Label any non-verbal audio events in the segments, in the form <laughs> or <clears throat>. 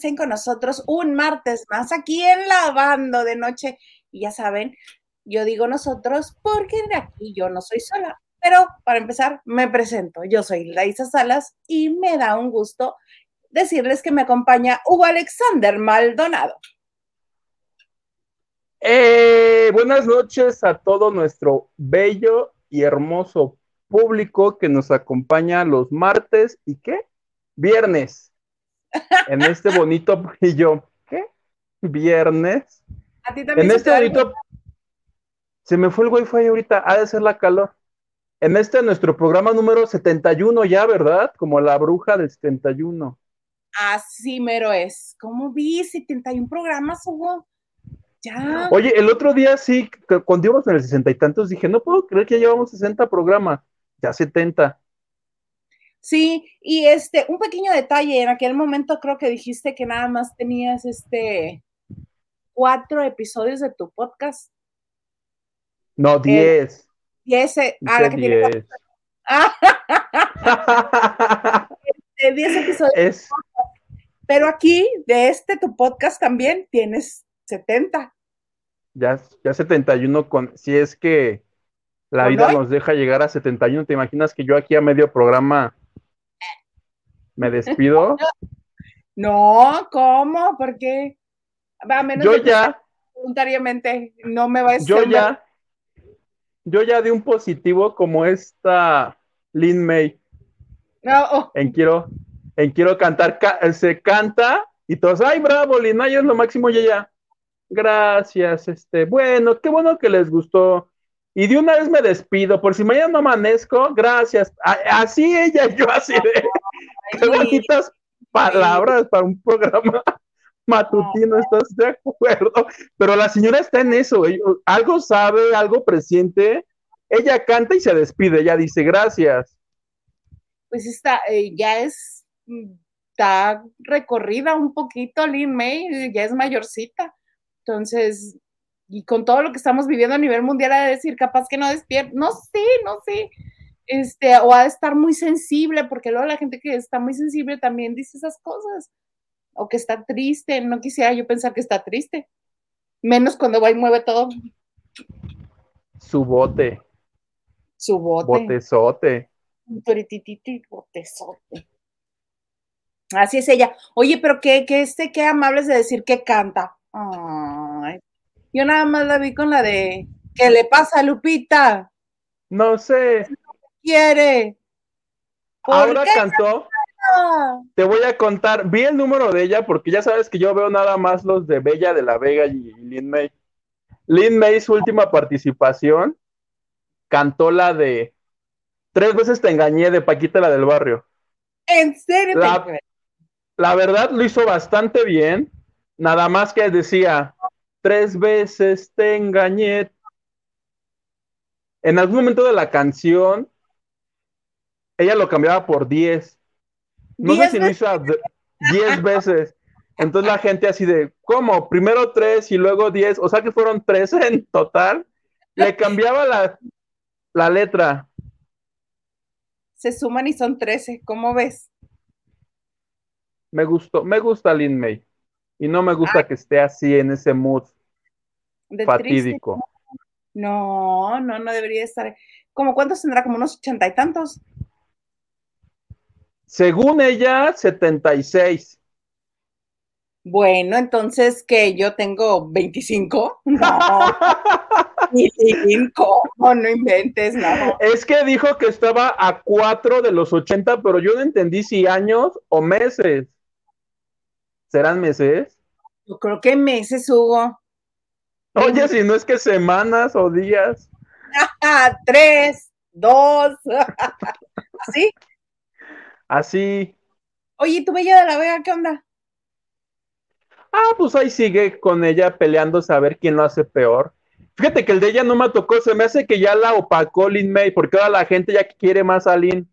estén con nosotros un martes más aquí en Lavando de Noche. Y ya saben, yo digo nosotros porque de aquí yo no soy sola. Pero para empezar, me presento. Yo soy Laisa Salas y me da un gusto decirles que me acompaña Hugo Alexander Maldonado. Eh, buenas noches a todo nuestro bello y hermoso público que nos acompaña los martes y qué? Viernes. En este bonito <laughs> brillo. ¿Qué? Viernes. A ti también En se este bonito. Se me fue el wifi ahorita. Ha de ser la calor. En este nuestro programa número 71 ya, ¿verdad? Como la bruja del 71. Así mero es. ¿Cómo vi? 71 programas, Hugo. Ya. Oye, el otro día sí, cuando íbamos en el sesenta y tantos, dije, no puedo creer que ya llevamos 60 programas. Ya 70. Sí, y este, un pequeño detalle, en aquel momento creo que dijiste que nada más tenías este cuatro episodios de tu podcast. No, 10. Y ese, ah, Dije la que tiene 10. ah, <laughs> de 10 episodios. es, Pero aquí, de este tu podcast también tienes 70. ya, ya 71 con, si es que la ¿Con vida hoy? nos deja llegar a 71, ¿te imaginas que yo aquí a medio programa me despido? <laughs> No, ¿cómo? ¿Por qué? A menos Yo que ya, voluntariamente no me va a yo ya, yo ya di un positivo como esta Lin May No, oh, en quiero, en quiero cantar, ca- se canta y todos, ay, bravo, Lin May es lo máximo y ella, gracias, este, bueno, qué bueno que les gustó. Y de una vez me despido, por si mañana no amanezco, gracias. A- así ella, <laughs> yo así de, qué bonitas palabras para un programa <laughs> matutino, ¿estás de acuerdo? Pero la señora está en eso, algo sabe, algo presiente, ella canta y se despide, ella dice gracias. pues está, eh, ya es, mm, está recorrida un poquito Lin May, ya es mayorcita. Entonces, y con todo lo que estamos viviendo a nivel mundial, de decir, capaz que no despierta, no sé, no sé, este, o ha de estar muy sensible, porque luego la gente que está muy sensible también dice esas cosas, o que está triste, no quisiera yo pensar que está triste, menos cuando va y mueve todo Su bote, su bote. botezote. Un botezote. Así es ella. Oye, pero qué, qué, este, qué amables de decir que canta. Ay. Yo nada más la vi con la de ¿Qué le pasa Lupita? No sé, ¿Quiere? ¿Por ahora cantó, te voy a contar, vi el número de ella porque ya sabes que yo veo nada más los de Bella de la Vega y Lin May. Lin May, su última participación, cantó la de Tres veces te engañé de Paquita la del barrio. ¿En serio? La- La verdad lo hizo bastante bien, nada más que decía, tres veces te engañé. En algún momento de la canción, ella lo cambiaba por diez. No sé ¿Diez si lo hizo a d- diez veces. Entonces la gente así de, ¿cómo? Primero tres y luego diez, o sea que fueron tres en total. Le cambiaba la, la letra. Se suman y son 13. ¿Cómo ves? Me gustó, me gusta Lin May. Y no me gusta que esté así en ese mood De triste. fatídico. No, no, no debería estar. ¿Cómo cuántos tendrá? Como unos ochenta y tantos. Según ella, 76. Bueno, entonces que yo tengo 25. <laughs> No, 25. No, no inventes, no. Es que dijo que estaba a 4 de los 80, pero yo no entendí si años o meses. ¿Serán meses? Yo creo que meses, Hugo. Oye, si no es que semanas o días. <laughs> Tres, dos. <laughs> ¿Sí? Así. Oye, ¿tu Bella de la Vega qué onda? Ah, pues ahí sigue con ella peleándose a ver quién lo hace peor. Fíjate que el de ella no me tocó, se me hace que ya la opacó Lin May, porque ahora la gente ya quiere más a Lin.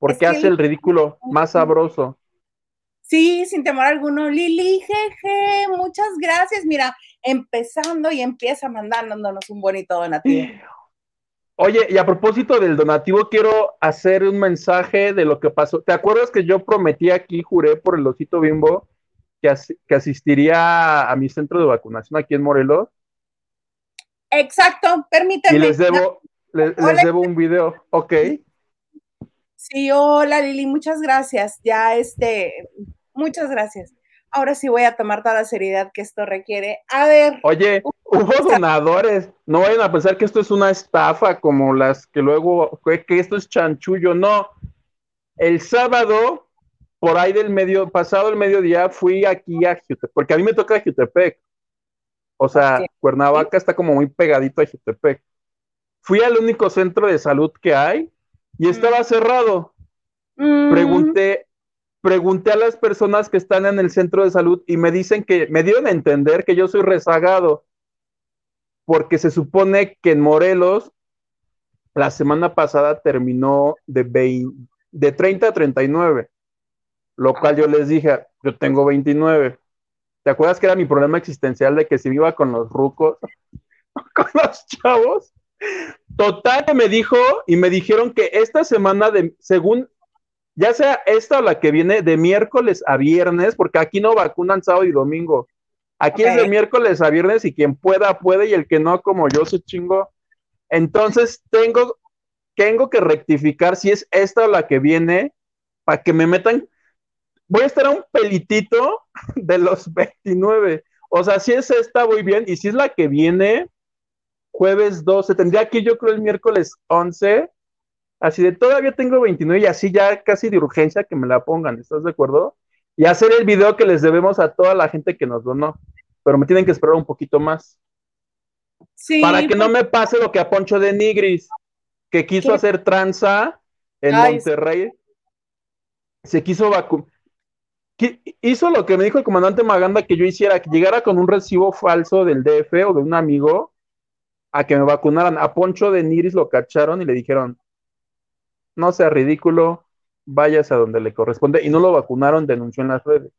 Porque Es que hace el ridículo más sabroso. Sí, sin temor alguno. Lili, jeje, muchas gracias. Mira, empezando y empieza mandándonos un bonito donativo. <gasps> Oye, y a propósito del donativo, quiero hacer un mensaje de lo que pasó. ¿Te acuerdas que yo prometí aquí, juré por el osito bimbo, que, que asistiría a mi centro de vacunación aquí en Morelos? Exacto, permíteme. Y les debo, les, debo un video, ok. Sí, hola Lili, muchas gracias. Ya este, muchas gracias. Ahora sí voy a tomar toda la seriedad que esto requiere. A ver. Oye, hubo donadores. No vayan a pensar que esto es una estafa como las que luego, que esto es chanchullo. No. El sábado, por ahí del medio, pasado el mediodía, fui aquí a Jutepec, porque a mí me toca Jutepec. O sea, Cuernavaca está como muy pegadito a Jutepec. Fui al único centro de salud que hay y estaba mm. cerrado. Mm. Pregunté, pregunté a las personas que están en el centro de salud y me dicen que me dieron a entender que yo soy rezagado, porque se supone que en Morelos la semana pasada terminó de, de 30 a 39, lo cual yo les dije, yo tengo 29. ¿Te acuerdas que era mi problema existencial de que si iba con los rucos, <laughs> con los chavos? Total me dijo y me dijeron que esta semana de, según, ya sea esta o la que viene, de miércoles a viernes, porque aquí no vacunan sábado y domingo. Aquí es de miércoles a viernes y quien pueda, puede, y el que no, como yo, se chingo. Entonces tengo, tengo que rectificar si es esta o la que viene, para que me metan voy a estar a un pelitito <laughs> de los 29. O sea, si es esta, voy bien. Y si es la que viene, jueves 12, tendría que yo creo el miércoles 11. Así de todavía tengo 29 y así ya casi de urgencia que me la pongan. ¿Estás de acuerdo? Y hacer el video que les debemos a toda la gente que nos donó. Pero me tienen que esperar un poquito más. Sí. Para que no me pase lo que a Poncho de Nigris, que quiso hacer tranza en Monterrey. Se quiso vacunar hizo lo que me dijo el comandante Maganda que yo hiciera, que llegara con un recibo falso del DF o de un amigo a que me vacunaran. A Poncho de Niris lo cacharon y le dijeron, no sea ridículo, váyase a donde le corresponde. Y no lo vacunaron, denunció en las redes.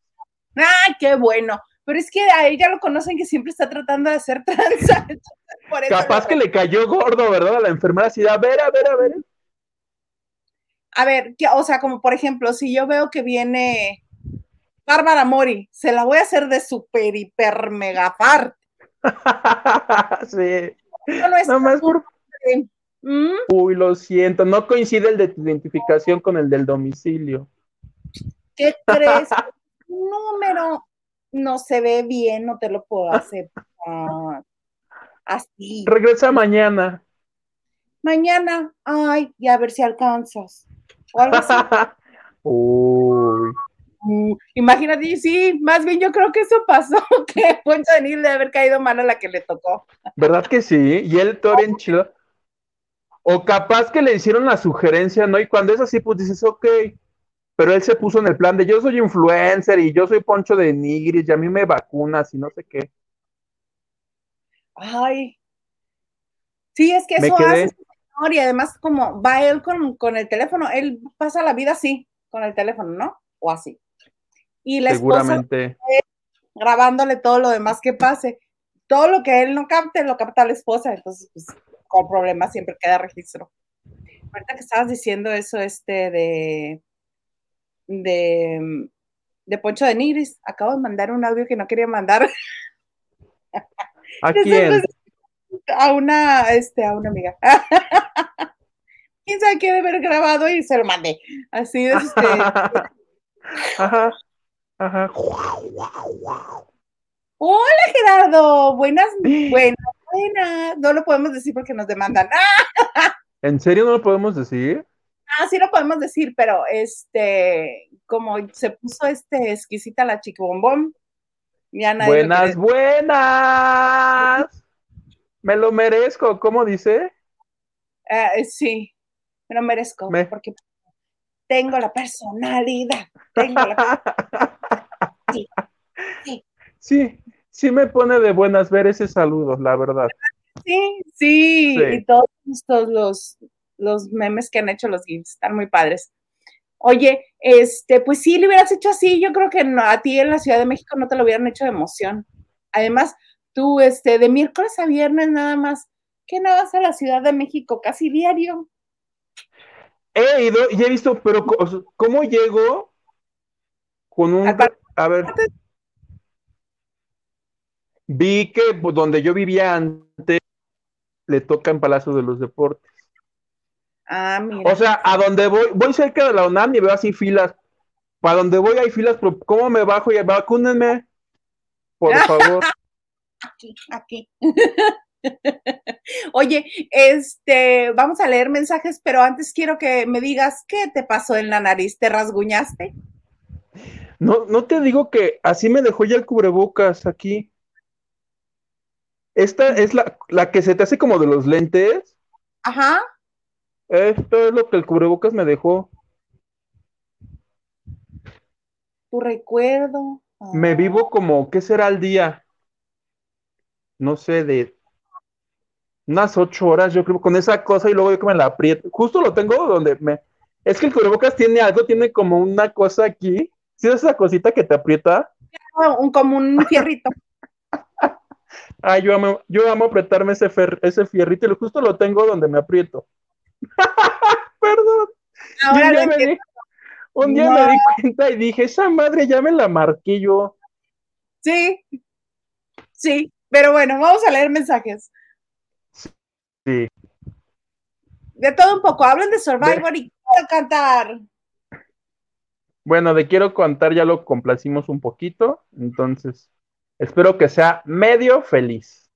¡Ay, qué bueno! Pero es que a ella lo conocen que siempre está tratando de hacer tranza. <laughs> Capaz que le cayó gordo, ¿verdad? A la enfermera así, a ver, a ver, a ver. A ver, o sea, como por ejemplo, si yo veo que viene Bárbara Mori, se la voy a hacer de super, hiper, mega parte. <laughs> sí. No, más por... ¿Mm? Uy, lo siento, no coincide el de tu identificación con el del domicilio. ¿Qué crees? <laughs> número no se ve bien, no te lo puedo hacer así. Regresa mañana. Mañana, ay, y a ver si alcanzas. O algo así. <laughs> Uy. Mm, imagínate, sí, más bien yo creo que eso pasó, <laughs> que Poncho de Nil de haber caído mal a la que le tocó. ¿Verdad que sí? Y él todo bien chido. O capaz que le hicieron la sugerencia, ¿no? Y cuando es así, pues dices, ok. Pero él se puso en el plan de yo soy influencer y yo soy Poncho de Nigris y a mí me vacunas y no sé qué. Ay. Sí, es que eso hace y además como va él con, con el teléfono, él pasa la vida así, con el teléfono, ¿no? O así y la Seguramente. grabándole todo lo demás que pase. Todo lo que él no capte, lo capta la esposa, entonces, pues, con problemas siempre queda registro. Ahorita que estabas diciendo eso, este, de, de, de Poncho de Nigris, acabo de mandar un audio que no quería mandar. ¿A <laughs> quién? A una, este, a una amiga. <laughs> ¿Quién sabe qué debe haber grabado? Y se lo mandé. Así es, este. <laughs> Ajá. Ajá. Hola Gerardo, buenas, buenas, No lo podemos decir porque nos demandan. <laughs> ¿En serio no lo podemos decir? Ah, sí lo podemos decir, pero este, como se puso este exquisita la chiquibombón, ya nadie Buenas, buenas. Me lo merezco, ¿cómo dice? Uh, sí, me lo merezco, porque tengo la personalidad, tengo la <laughs> Sí, sí, me pone de buenas ver ese saludo, la verdad. Sí, sí, y todos estos los, los memes que han hecho los GIFs, están muy padres. Oye, este, pues sí, le hubieras hecho así, yo creo que a ti en la Ciudad de México no te lo hubieran hecho de emoción. Además, tú, este, de miércoles a viernes nada más, ¿Qué no vas a la Ciudad de México casi diario? He ido y he visto, pero ¿cómo llego con un... A ver. Vi que donde yo vivía antes le toca en Palacio de los Deportes. Ah, mira. O sea, a donde voy, voy cerca de la UNAM y veo así filas. Para donde voy hay filas, pero ¿cómo me bajo y vacúnenme? Por <laughs> favor. Aquí, aquí. <laughs> Oye, este, vamos a leer mensajes, pero antes quiero que me digas qué te pasó en la nariz, ¿te rasguñaste? No, no te digo que así me dejó ya el cubrebocas aquí. Esta es la, la que se te hace como de los lentes. Ajá. Esto es lo que el cubrebocas me dejó. Tu recuerdo. Me ah. vivo como, ¿qué será el día? No sé, de unas ocho horas, yo creo, con esa cosa y luego yo que me la aprieto. Justo lo tengo donde me. Es que el cubrebocas tiene algo, tiene como una cosa aquí. ¿Sí es esa cosita que te aprieta? Un, como un fierrito. <laughs> Ay, yo amo, yo amo apretarme ese, ese fierrito y justo lo tengo donde me aprieto. <laughs> Perdón. un día, me, di cuenta y dije, esa madre ya me la marqué yo. Sí, sí, pero bueno, vamos a leer mensajes. Sí. De todo un poco, hablen de Survivor y quiero cantar. Bueno, de quiero cantar ya lo complacimos un poquito, entonces espero que sea medio feliz.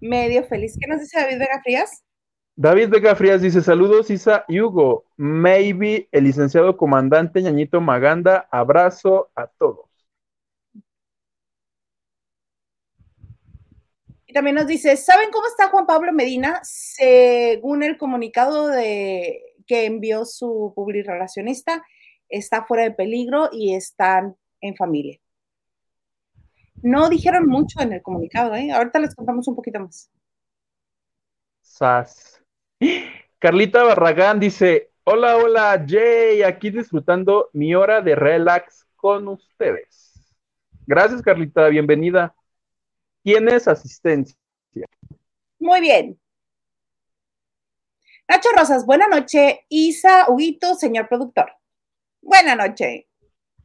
Medio feliz. ¿Qué nos dice David Vega Frías? David Vega Frías dice: Saludos, Isa y Hugo. Maybe, el licenciado comandante Ñañito Maganda. Abrazo a todos. Y también nos dice, ¿saben cómo está Juan Pablo Medina? Según el comunicado de, que envió su publirelacionista, está fuera de peligro y están en familia. No dijeron mucho en el comunicado, ¿eh? Ahorita les contamos un poquito más. Sas. Carlita Barragán dice, hola, hola, Jay, aquí disfrutando mi hora de relax con ustedes. Gracias, Carlita, bienvenida. ¿Tienes asistencia? Muy bien. Nacho Rosas, buena noche. Isa, Huguito, señor productor. Buena noche.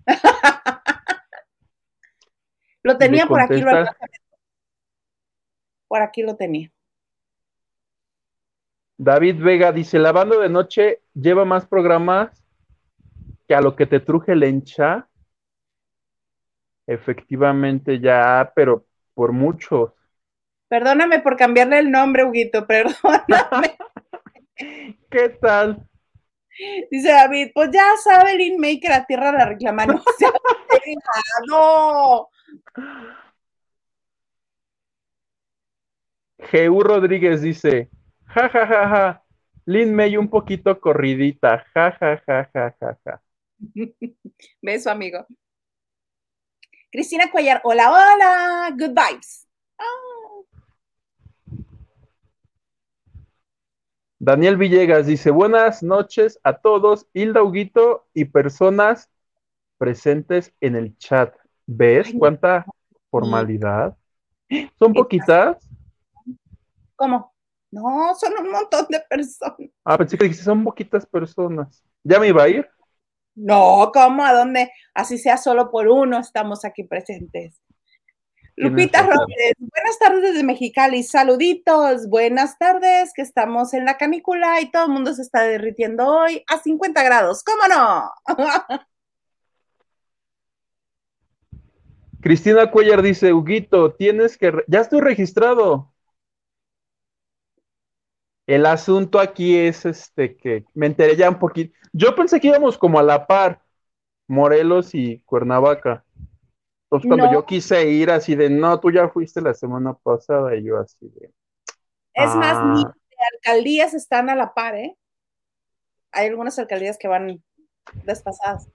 <laughs> lo tenía por aquí. por aquí lo tenía. David Vega dice, lavando de noche lleva más programas que a lo que te truje el encha. Efectivamente ya, pero por muchos. Perdóname por cambiarle el nombre, Huguito, <laughs> perdóname. <laughs> ¿Qué tal? Dice David, pues ya sabe Lin May que la tierra la reclama, no Jeú Rodríguez dice, ja, ja, ja, ja, Lin May un poquito corridita, ja, ja, ja, ja, ja, ja. <laughs> Beso, amigo. Cristina Cuellar, hola, hola, good vibes. Ah. Daniel Villegas dice, buenas noches a todos, Hilda Huguito y personas presentes en el chat. ¿Ves cuánta formalidad? ¿Son poquitas? ¿Cómo? No, son un montón de personas. Ah, pensé que dijiste, son poquitas personas. ¿Ya me iba a ir? No, ¿cómo? ¿A dónde? Así sea solo por uno, estamos aquí presentes. Lupita Robles, buenas tardes desde Mexicali, saluditos, buenas tardes, que estamos en la canícula y todo el mundo se está derritiendo hoy a 50 grados, ¿cómo no? <laughs> Cristina Cuellar dice, Huguito, tienes que, ya estoy registrado. El asunto aquí es este que me enteré ya un poquito. Yo pensé que íbamos como a la par, Morelos y Cuernavaca. Entonces, cuando yo quise ir así de, no, tú ya fuiste la semana pasada, y yo así de. Es más, ni ah. alcaldías están a la par, ¿eh? Hay algunas alcaldías que van despasadas.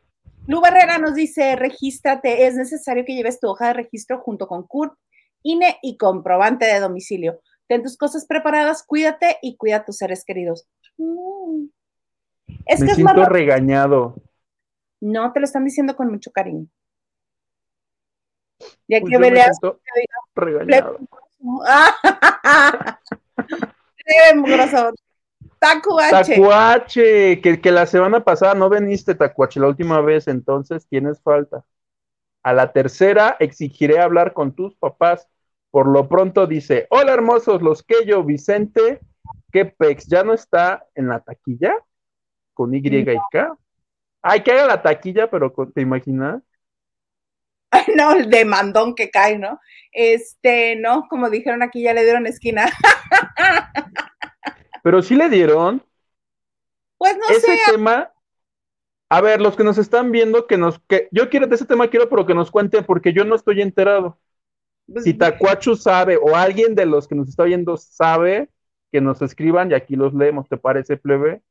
Lu Barrera nos dice, regístrate, es necesario que lleves tu hoja de registro junto con CURP, INE y comprobante de domicilio. Ten tus cosas preparadas, cuídate y cuida a tus seres queridos. Mm. Es Me que siento regañado. No, te lo están diciendo con mucho cariño. Ya pues que veas, regañado. <laughs> Tacuache. Tacuache, que, que la semana pasada no veniste, Tacuache, la última vez, entonces tienes falta. A la tercera exigiré hablar con tus papás. Por lo pronto dice, hola hermosos, los que yo, Vicente, que Pex ya no está en la taquilla con Y y K. Ay, que haga la taquilla, pero ¿te imaginas? <laughs> no, el demandón que cae, ¿no? Este, no, como dijeron aquí, ya le dieron esquina. <laughs> Pero sí le dieron. Pues no ese sé. tema. A ver, los que nos están viendo, que nos, que yo quiero de ese tema quiero, pero que nos cuenten, porque yo no estoy enterado. Pues, Si Tacuachu sabe, o alguien de los que nos está viendo sabe, que nos escriban y aquí los leemos, ¿te parece, plebe?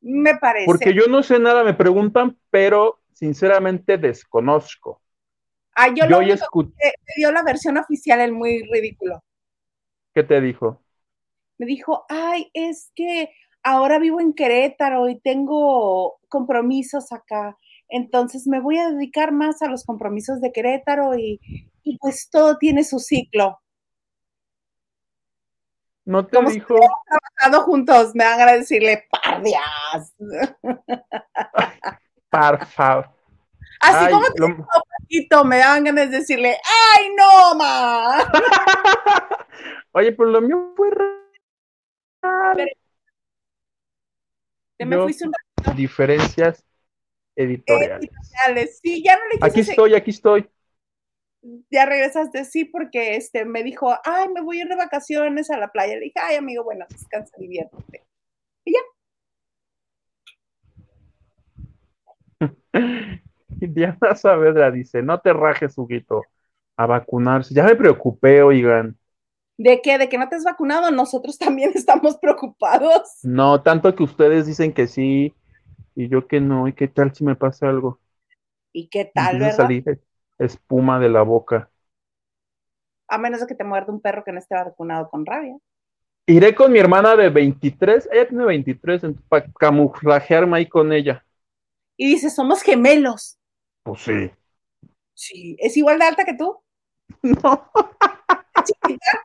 Me parece. Porque yo no sé nada, me preguntan, pero sinceramente desconozco. Ah, yo, Yo lo único escuché. que me dio la versión oficial, el muy ridículo. ¿Qué te dijo? Me dijo, ay, es que ahora vivo en Querétaro y tengo compromisos acá. Entonces me voy a dedicar más a los compromisos de Querétaro y, y pues todo tiene su ciclo. ¿No te Como si dijo? Trabajando juntos, me van a decirle, pardias. <laughs> Por favor. Así Ay, como lo- te poquito, me dan ganas de decirle, ay, no, ma. <laughs> Oye, pero lo mío fue. Te me Yo- fuiste un Diferencias editoriales. editoriales. Sí, ya no le Aquí seguir. estoy, aquí estoy. ya regresaste, sí, porque este me dijo, ay, me voy a ir de vacaciones a la playa. Le dije, ay, amigo, bueno, descansa, diviértete. Y <laughs> Diana Saavedra dice, no te rajes, Huguito, a vacunarse. Ya me preocupé, oigan. ¿De qué? ¿De que no te has vacunado? Nosotros <laughs> también estamos preocupados. No, tanto que ustedes dicen que sí, y yo que no, y qué tal si me pasa algo. ¿Y qué tal, verdad? salir espuma de la boca. A menos de que te muerda un perro que no esté vacunado con rabia. Iré con mi hermana de 23, ella tiene 23, para camuflajearme ahí con ella. Y dice, somos gemelos. Pues sí. Sí, ¿es igual de alta que tú? <laughs> <laughs> No, Chiquita.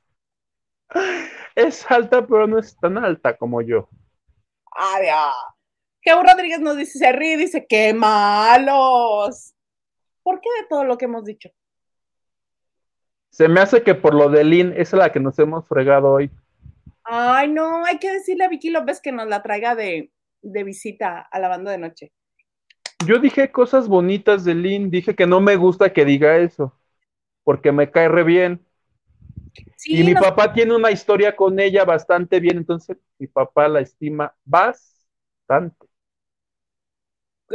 Es alta, pero no es tan alta como yo. Adiós. Geo Rodríguez nos dice, se ríe y dice, qué malos. ¿Por qué de todo lo que hemos dicho? Se me hace que por lo de Lynn, es la que nos hemos fregado hoy. Ay, no, hay que decirle a Vicky López que nos la traiga de, de visita a la banda de noche. Yo dije cosas bonitas de Lynn, dije que no me gusta que diga eso, porque me cae re bien. Sí, y mi papá tiene una historia con ella bastante bien, entonces mi papá la estima bastante.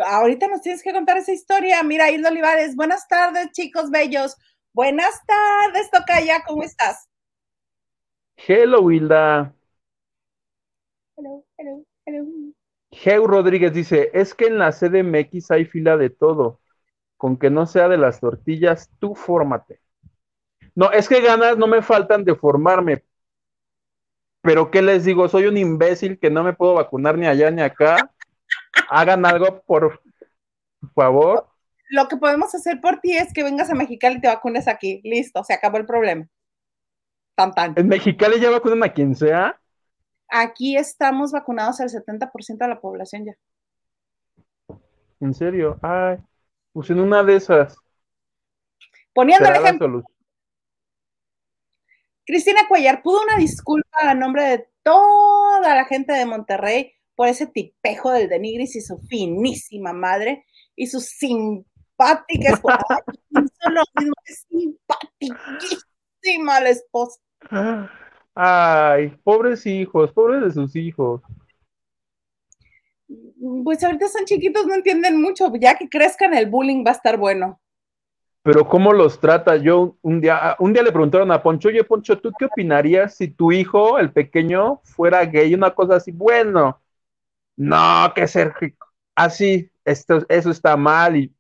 ahorita nos tienes que contar esa historia. Mira, Hilda Olivares, buenas tardes, chicos bellos. Buenas tardes, Tocaya, ¿cómo estás? Hello, Hilda. Hello, hello, hello. Geu Rodríguez dice, es que en la CDMX hay fila de todo. Con que no sea de las tortillas, tú fórmate. No, es que ganas no me faltan de formarme. Pero ¿qué les digo? Soy un imbécil que no me puedo vacunar ni allá ni acá. <laughs> Hagan algo, por favor. Lo que podemos hacer por ti es que vengas a Mexicali y te vacunes aquí. Listo, se acabó el problema. Tan, tan. En Mexicali ya vacunan a quien sea. Aquí estamos vacunados el 70% de la población ya. En serio. Ay, pues en una de esas. Poniendo el ejemplo. Cristina Cuellar, ¿pudo una disculpa a nombre de toda la gente de Monterrey por ese tipejo del Denigris y su finísima madre y sus simpáticas? <laughs> Lo mismo, es simpaticísima la esposa. Ay, pobres hijos, pobres de sus hijos. Pues ahorita son chiquitos, no entienden mucho. Ya que crezcan, el bullying va a estar bueno. Pero ¿cómo los trata? Yo un día, un día le preguntaron a Poncho, oye Poncho, ¿tú qué opinarías si tu hijo, el pequeño, fuera gay? Una cosa así, bueno, no, que ser así, esto, eso está mal. Y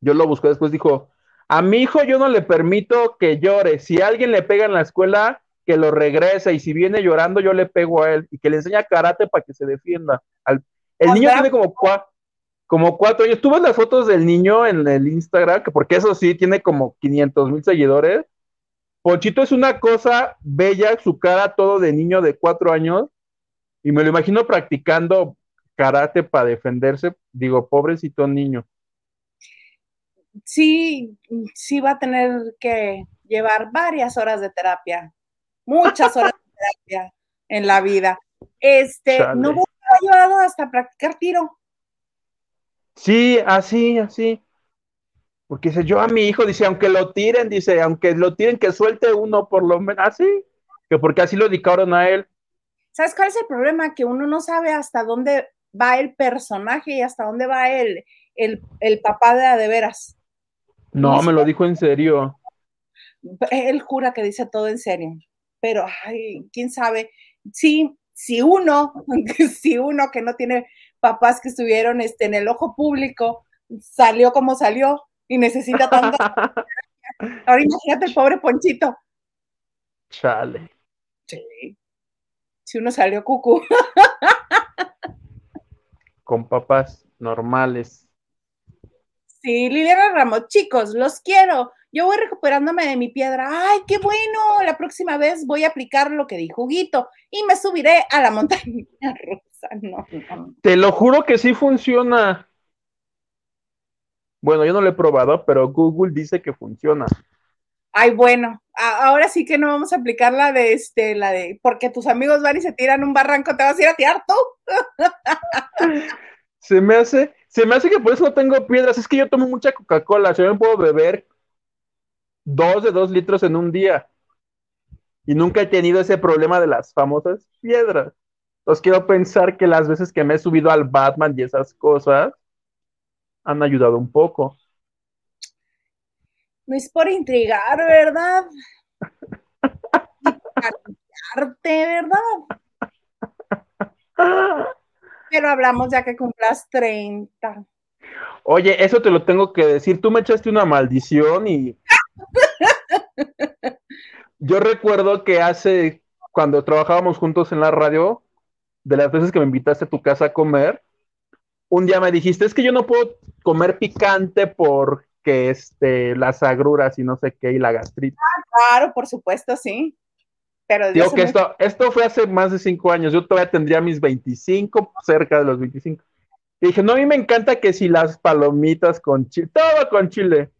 yo lo busqué después, dijo, a mi hijo yo no le permito que llore. Si alguien le pega en la escuela, que lo regrese. Y si viene llorando, yo le pego a él y que le enseña karate para que se defienda. El niño tiene como cuatro, como cuatro años. ¿Tú ves las fotos del niño en el Instagram? Que porque eso sí, tiene como 500 mil seguidores. Ponchito es una cosa bella, su cara todo de niño de cuatro años, y me lo imagino practicando karate para defenderse. Digo, pobrecito niño. Sí, sí va a tener que llevar varias horas de terapia, muchas horas de terapia en la vida. Este, no me ha llevado hasta practicar tiro. Sí, así, así. Porque dice, yo a mi hijo, dice, aunque lo tiren, dice, aunque lo tiren, que suelte uno por lo menos, así, que porque así lo dedicaron a él. ¿Sabes cuál es el problema? Que uno no sabe hasta dónde va el personaje y hasta dónde va el, el, el papá de, de veras. No, me lo dijo en serio. Él jura que dice todo en serio, pero, ay, quién sabe. Sí, si uno, <laughs> si uno que no tiene papás que estuvieron este, en el ojo público, salió como salió y necesita tanto. <laughs> Ahora imagínate el pobre Ponchito. Chale. Sí. Si uno salió cucu. Con papás normales. Sí, Liliana Ramos, chicos, los quiero. Yo voy recuperándome de mi piedra. ¡Ay, qué bueno! La próxima vez voy a aplicar lo que dijo Huguito y me subiré a la montaña <laughs> rusa. No, Te lo juro que sí funciona. Bueno, yo no lo he probado, pero Google dice que funciona. Ay, bueno, ahora sí que no vamos a aplicar la de este, la de porque tus amigos van y se tiran un barranco, te vas a ir a tirar tú. <laughs> se me hace, se me hace que por eso no tengo piedras. Es que yo tomo mucha Coca-Cola. Yo me puedo beber dos de dos litros en un día. Y nunca he tenido ese problema de las famosas piedras. Entonces quiero pensar que las veces que me he subido al Batman y esas cosas han ayudado un poco. No es por intrigar, ¿verdad? ¿verdad? Pero hablamos ya que cumplas 30. Oye, eso te lo tengo que decir. Tú me echaste una maldición y. Yo recuerdo que hace, cuando trabajábamos juntos en la radio, de las veces que me invitaste a tu casa a comer, un día me dijiste, es que yo no puedo comer picante porque este, las agruras y no sé qué, y la gastritis. Ah, claro, por supuesto, sí. Pero Digo que esto, esto fue hace más de cinco años, yo todavía tendría mis 25, cerca de los 25. Y dije, no, a mí me encanta que si las palomitas con chile, todo con chile.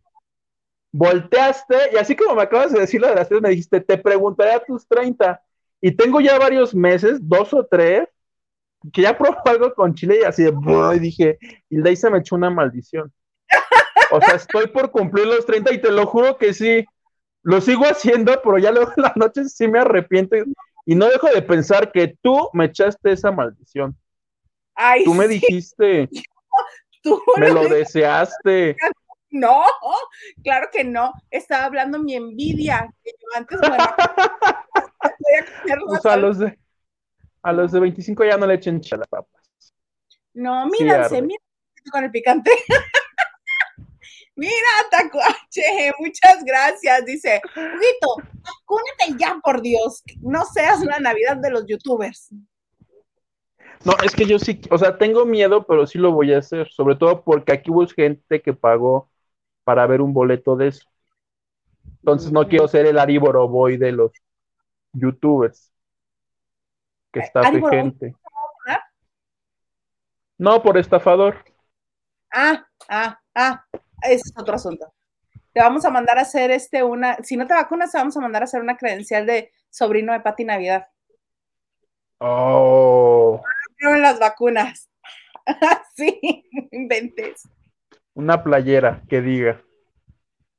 Volteaste, y así como me acabas de decir lo de las tres, me dijiste, te preguntaré a tus 30. Y tengo ya varios meses, dos o tres, que ya probó algo con chile y así de, y dije, y de ahí se me echó una maldición. O sea, estoy por cumplir los 30 y te lo juro que sí, lo sigo haciendo, pero ya luego en la noche sí me arrepiento y no dejo de pensar que tú me echaste esa maldición. Ay, tú me dijiste, <laughs> tú me lo deseaste. No, claro que no. Estaba hablando mi envidia, que yo antes, bueno, <laughs> pues a los de a los de 25 ya no le echen las papas. No, mírense, sí, con el picante. <laughs> Mira, Tacuache, muchas gracias. Dice, Huguito, vacúnate ya, por Dios. No seas la Navidad de los youtubers. No, es que yo sí, o sea, tengo miedo, pero sí lo voy a hacer. Sobre todo porque aquí hubo gente que pagó para ver un boleto de eso. Entonces no quiero ser el Ari Boroboy de los youtubers. Que está gente. No, por estafador. Ah, ah, ah ese es otro asunto. Te vamos a mandar a hacer este una, si no te vacunas, te vamos a mandar a hacer una credencial de sobrino de Pati Navidad. Oh. en las vacunas. <laughs> sí, inventes. Una playera que diga.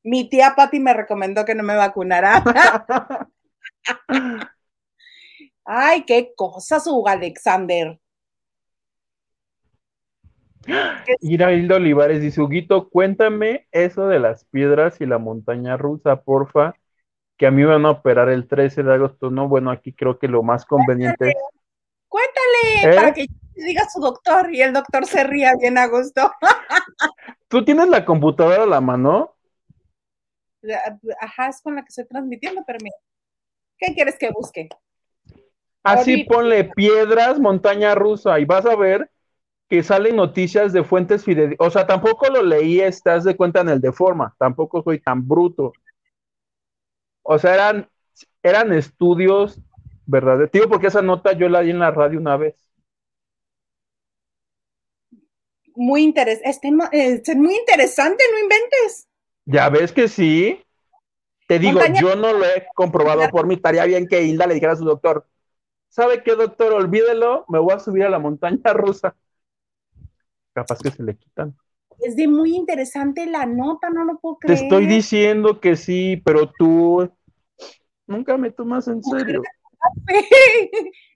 Mi tía Pati me recomendó que no me vacunara. <laughs> Ay, qué cosas, Hugo Alexander. <gasps> Hilda Olivares dice, Huguito, cuéntame eso de las piedras y la montaña rusa, porfa, que a mí van a operar el 13 de agosto, ¿no? Bueno, aquí creo que lo más conveniente es... Cuéntale, ¿Eh? para que diga su doctor y el doctor se ría bien a gusto. <laughs> ¿Tú tienes la computadora a la mano? Ajá, es con la que estoy transmitiendo, pero mira, ¿qué quieres que busque? Así ponle piedras, montaña rusa y vas a ver que salen noticias de fuentes fidedignas. O sea, tampoco lo leí, estás de cuenta en el de forma, tampoco soy tan bruto. O sea, eran, eran estudios verdaderos. Tío, porque esa nota yo la di en la radio una vez. Muy interesante, este, muy interesante, no inventes. Ya ves que sí. Te digo, yo no lo he comprobado por mí. Estaría bien que Hilda le dijera a su doctor, ¿sabe qué, doctor? Olvídelo, me voy a subir a la montaña rusa. Capaz que se le quitan. Es de muy interesante la nota, no lo puedo creer. Te estoy diciendo que sí, pero tú nunca me tomas en serio. <laughs>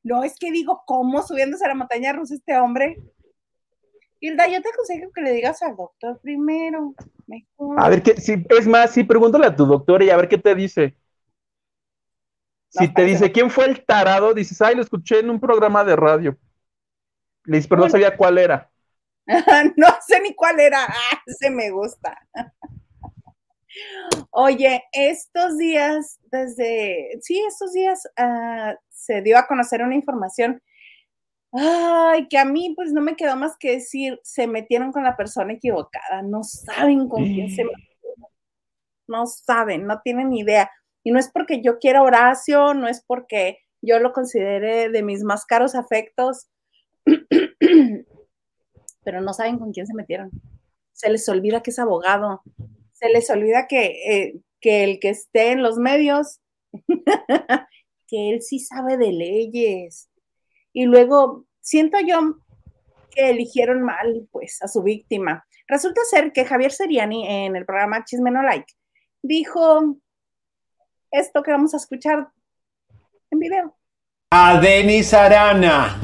No, es que digo, ¿cómo subiéndose a la montaña rusa este hombre? Hilda, yo te aconsejo que le digas al doctor primero. A ver, qué, si, es más, sí, pregúntale a tu doctor y a ver qué te dice. Si te dice quién fue el tarado, dices, ay, lo escuché en un programa de radio. Le dices, pero no sabía cuál era. <laughs> no sé ni cuál era. <laughs> Ah, se me gusta. <laughs> Oye, estos días, desde, sí, estos días uh, se dio a conocer una información Ay, que a mí pues no me quedó más que decir, se metieron con la persona equivocada, no saben con quién se metieron, no saben, no tienen idea. Y no es porque yo quiera Horacio, no es porque yo lo considere de mis más caros afectos, <clears throat> pero no saben con quién se metieron. Se les olvida que es abogado, se les olvida que, eh, que el que esté en los medios, <laughs> que él sí sabe de leyes, y luego siento yo que eligieron mal pues a su víctima. Resulta ser que Javier Seriani en el programa Chisme No Like dijo esto que vamos a escuchar en video. A Denis Arana,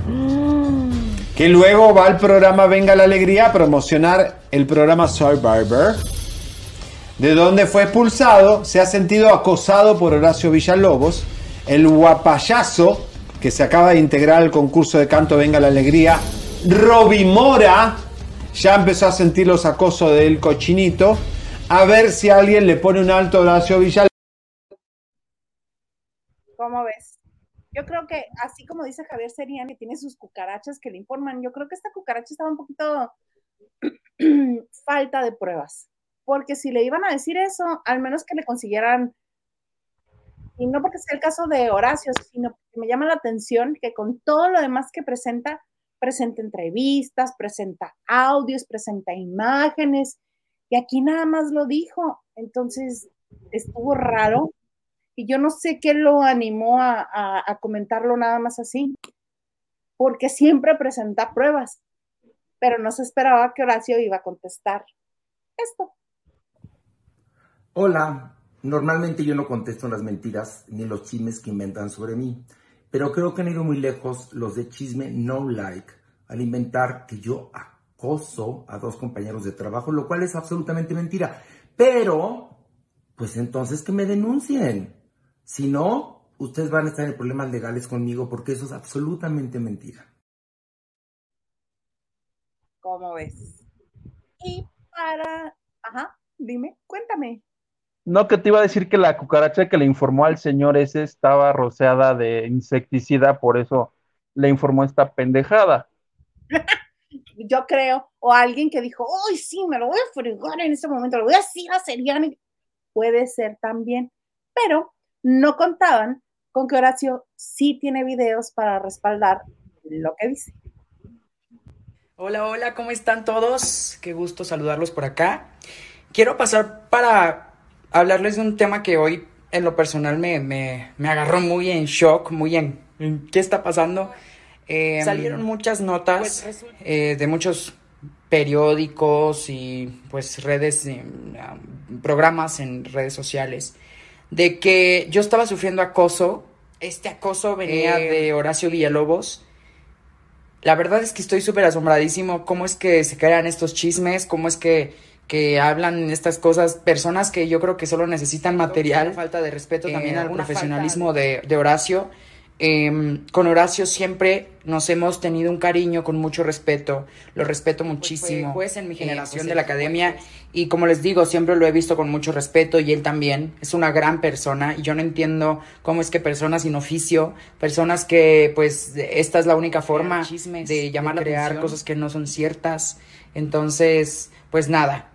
que luego va al programa Venga la Alegría a promocionar el programa Survivor, de donde fue expulsado, se ha sentido acosado por Horacio Villalobos, el guapayazo que se acaba de integrar al concurso de canto Venga la Alegría, Roby Mora, ya empezó a sentir los acosos del cochinito. A ver si alguien le pone un alto a Horacio Villalobos. ¿Cómo ves? Yo creo que, así como dice Javier Seriani, tiene sus cucarachas que le informan. Yo creo que esta cucaracha estaba un poquito <clears throat> falta de pruebas. Porque si le iban a decir eso, al menos que le consiguieran y no porque sea el caso de Horacio, sino porque me llama la atención que con todo lo demás que presenta, presenta entrevistas, presenta audios, presenta imágenes, y aquí nada más lo dijo. Entonces, estuvo raro. Y yo no sé qué lo animó a, a comentarlo nada más así, porque siempre presenta pruebas, pero no se esperaba que Horacio iba a contestar esto. Hola, Normalmente yo no contesto las mentiras ni los chismes que inventan sobre mí, pero creo que han ido muy lejos los de chisme no like al inventar que yo acoso a dos compañeros de trabajo, lo cual es absolutamente mentira. Pero, pues entonces que me denuncien. Si no, ustedes van a estar en problemas legales conmigo porque eso es absolutamente mentira. ¿Cómo ves? Y para... Ajá, dime, cuéntame. No, que te iba a decir que la cucaracha que le informó al señor ese estaba rociada de insecticida, por eso le informó esta pendejada. <laughs> Yo creo, o alguien que dijo, ¡ay, sí, me lo voy a fregar en ese momento, lo voy a decir a Seriani! Puede ser también, pero no contaban con que Horacio sí tiene videos para respaldar lo que dice. Hola, hola, ¿cómo están todos? Qué gusto saludarlos por acá. Quiero pasar para hablarles de un tema que hoy en lo personal me, me, me agarró muy en shock, muy en, qué está pasando. Em, salieron muchas notas pues, eh, de muchos periódicos y pues redes, eh, programas en redes sociales, de que yo estaba sufriendo acoso. Este acoso venía eh, de Horacio Villalobos. La verdad es que estoy súper asombradísimo cómo es que se crean estos chismes, cómo es que que hablan estas cosas, personas que yo creo que solo necesitan material. Falta de respeto también eh, al profesionalismo de, de, Horacio. Em, con Horacio siempre nos hemos tenido un cariño con mucho respeto, lo respeto pues muchísimo. Pues en mi generación pues de la academia y como les digo, siempre lo he visto con mucho respeto y él también es una gran persona y yo no entiendo cómo es que personas sin oficio, personas que pues esta es la única forma de llamar a crear cosas que no son ciertas. Entonces, pues nada,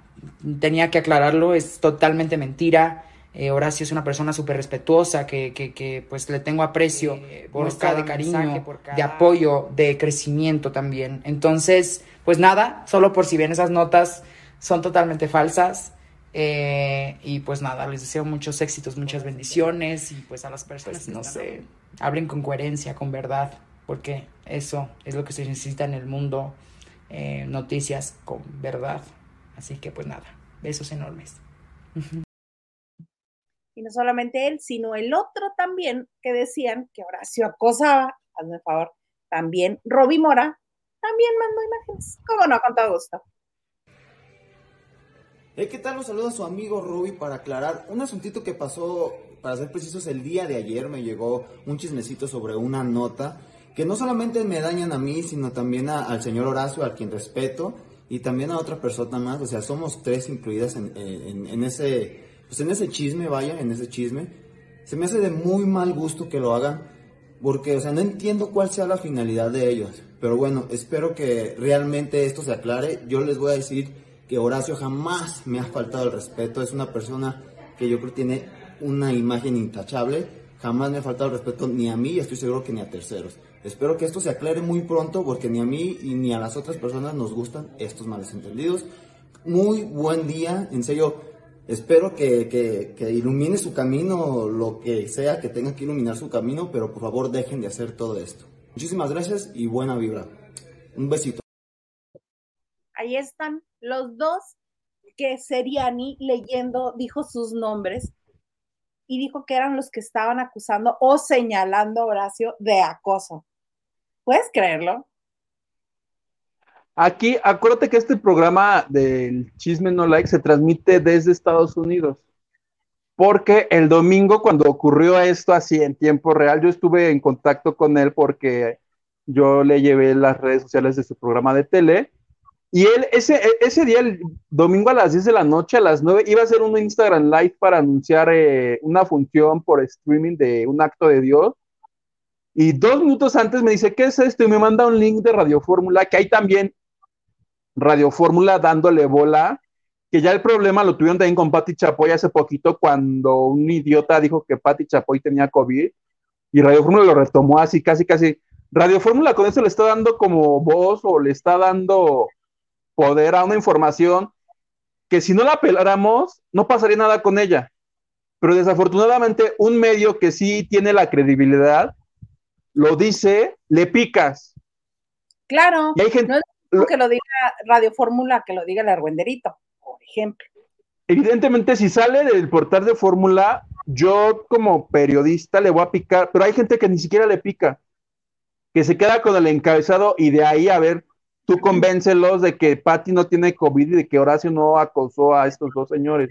tenía que aclararlo, es totalmente mentira. Eh, Horacio es una persona súper respetuosa, que, que, que, pues le tengo aprecio, eh, por cada de cariño, por cada... de apoyo, de crecimiento también. Entonces, pues nada, solo por si bien esas notas son totalmente falsas. Eh, y pues nada, les deseo muchos éxitos, muchas bendiciones y pues a las personas, pues, no sé, hablen con coherencia, con verdad, porque eso es lo que se necesita en el mundo, eh, noticias con verdad. Así que pues nada, besos enormes. Y no solamente él, sino el otro también que decían que Horacio acosaba, hazme favor, también Roby Mora, también mandó imágenes. ¿Cómo no? Con todo gusto. Hey, ¿qué tal? Un saludo a su amigo Ruby para aclarar un asuntito que pasó, para ser precisos, el día de ayer me llegó un chismecito sobre una nota que no solamente me dañan a mí, sino también al señor Horacio, a quien respeto, y también a otra persona más, o sea, somos tres incluidas en, en, ese, pues en ese chisme, vaya, en ese chisme. Se me hace de muy mal gusto que lo hagan, porque, o sea, no entiendo cuál sea la finalidad de ellos, pero bueno, espero que realmente esto se aclare. Yo les voy a decir que Horacio jamás me ha faltado el respeto, es una persona que yo creo tiene una imagen intachable, jamás me ha faltado el respeto ni a mí y estoy seguro que ni a terceros. Espero que esto se aclare muy pronto porque ni a mí ni a las otras personas nos gustan estos males entendidos. Muy buen día, en serio, espero que, que, que, ilumine su camino, lo que sea que tenga que iluminar su camino, pero por favor dejen de hacer todo esto. Muchísimas gracias y buena vibra. Un besito. Ahí están los dos que Seriani leyendo dijo sus nombres y dijo que eran los que estaban acusando o señalando a Horacio de acoso. ¿Puedes creerlo? Aquí, acuérdate que este programa del Chisme No Like se transmite desde Estados Unidos. Porque el domingo, cuando ocurrió esto así en tiempo real, yo estuve en contacto con él porque yo le llevé las redes sociales de su programa de tele y él, ese, e, ese día, el domingo a las 10 de la noche, a las 9, iba a hacer un Instagram Live para anunciar eh, una función por streaming de un acto de Dios. Y dos minutos antes me dice, ¿qué es esto? Y me manda un link de Radio Fórmula, que hay también Radio Fórmula dándole bola, que ya el problema lo tuvieron también con Patti Chapoy hace poquito, cuando un idiota dijo que Patti Chapoy tenía COVID, y Radio Fórmula lo retomó así, casi, casi. Radio Fórmula con eso le está dando como voz o le está dando poder a una información que si no la peláramos, no pasaría nada con ella. Pero desafortunadamente, un medio que sí tiene la credibilidad, lo dice, le picas. Claro, y hay gente, no es que lo diga Radio Fórmula, que lo diga el argüenderito, por ejemplo. Evidentemente, si sale del portal de Fórmula, yo como periodista le voy a picar, pero hay gente que ni siquiera le pica, que se queda con el encabezado y de ahí a ver tú convéncelos de que Patty no tiene COVID y de que Horacio no acosó a estos dos señores.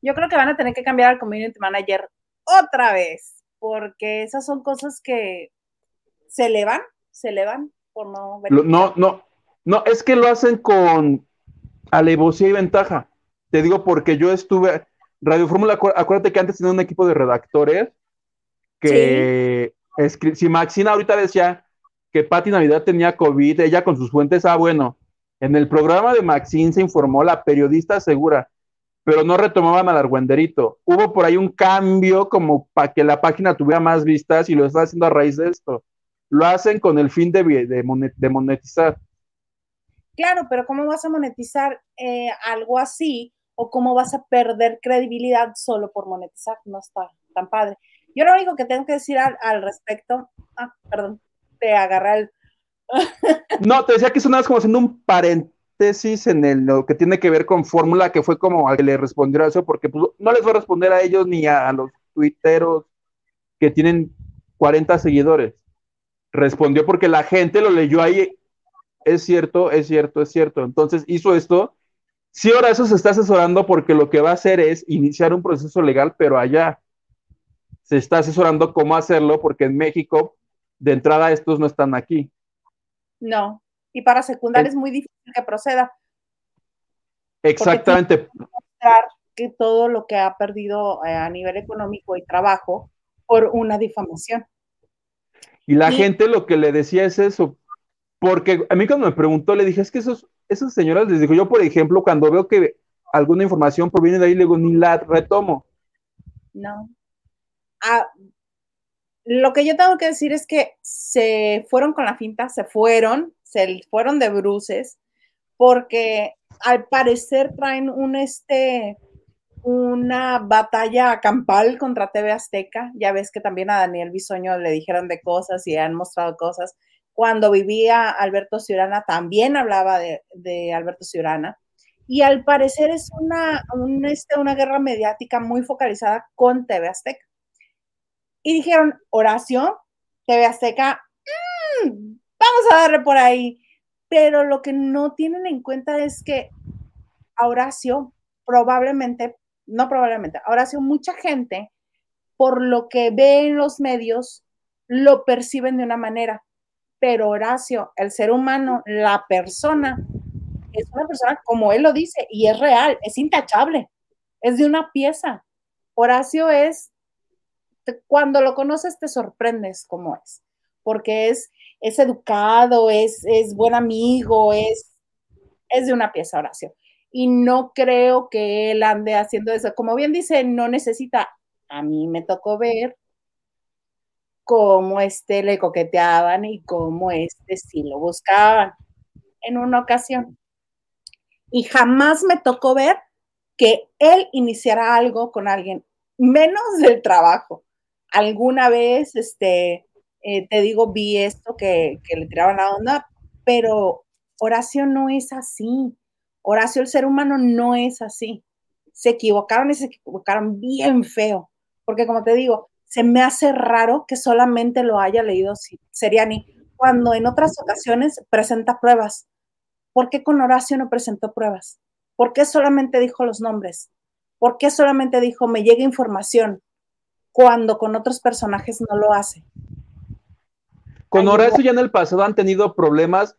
Yo creo que van a tener que cambiar al community manager otra vez, porque esas son cosas que se le van, se le van por no. No, no, no, es que lo hacen con alevosía y ventaja. Te digo porque yo estuve, Radio Fórmula, acuérdate que antes tenía un equipo de redactores que si Maxina ahorita decía, que Patti Navidad tenía COVID, ella con sus fuentes, ah, bueno, en el programa de Maxine se informó, la periodista segura, pero no retomaban al argüenderito. Hubo por ahí un cambio como para que la página tuviera más vistas y lo están haciendo a raíz de esto. Lo hacen con el fin de, de, monetizar. Claro, pero ¿cómo vas a monetizar eh, algo así? ¿O cómo vas a perder credibilidad solo por monetizar? No está tan padre. Yo lo único que tengo que decir al, al respecto, ah, perdón, te agarra el... no, te decía que es una vez como haciendo un paréntesis en el, lo que tiene que ver con fórmula, que fue como al que le respondió a eso, porque pues, no les va a responder a ellos ni a, los tuiteros que tienen 40 seguidores. Respondió porque la gente lo leyó ahí. Es cierto, es cierto, es cierto. Entonces hizo esto. Sí, ahora eso se está asesorando porque lo que va a hacer es iniciar un proceso legal, pero allá se está asesorando cómo hacerlo porque en México de entrada estos no están aquí. No, y para secundaria es, muy difícil que proceda. Exactamente. Que todo lo que ha perdido eh, a nivel económico y trabajo por una difamación. Y la gente lo que le decía es eso, porque a mí cuando me preguntó le dije, es que esos, esas señoras les digo, yo por ejemplo, cuando veo que alguna información proviene de ahí, le digo, ni la retomo. no. Ah, lo que yo tengo que decir es que se fueron con la finta, se fueron, se fueron de bruces, porque al parecer traen un este una batalla campal contra TV Azteca. Ya ves que también a Daniel Bisoño le dijeron de cosas y han mostrado cosas. Cuando vivía Alberto Ciurana, también hablaba de, Alberto Ciurana. Y al parecer es una, este, una guerra mediática muy focalizada con TV Azteca. Y dijeron, Horacio, TV Azteca, mm, vamos a darle por ahí. Pero lo que no tienen en cuenta es que a Horacio probablemente no probablemente, ahora sí mucha gente, por lo que ve en los medios, lo perciben de una manera, pero Horacio, el ser humano, la persona, es una persona como él lo dice, y es real, es intachable, es de una pieza. Horacio es, cuando lo conoces te sorprendes como es, porque es, es educado, es, es buen amigo, es, es de una pieza, Horacio y no creo que él ande haciendo eso. Como bien dice, no necesita. A mí me tocó ver cómo este le coqueteaban y cómo este sí lo buscaban en una ocasión. Y jamás me tocó ver que él iniciara algo con alguien, menos del trabajo. Alguna vez, este, eh, te digo, vi esto que, que le tiraban la onda, pero Horacio no es así. Horacio, el ser humano no es así. Se equivocaron y se equivocaron bien feo, porque como te digo, se me hace raro que solamente lo haya leído Seriani, cuando en otras ocasiones presenta pruebas. ¿Por qué con Horacio no presentó pruebas? ¿Por qué solamente dijo los nombres? ¿Por qué solamente dijo me llega información cuando con otros personajes no lo hace? Con Horacio ya en el pasado han tenido problemas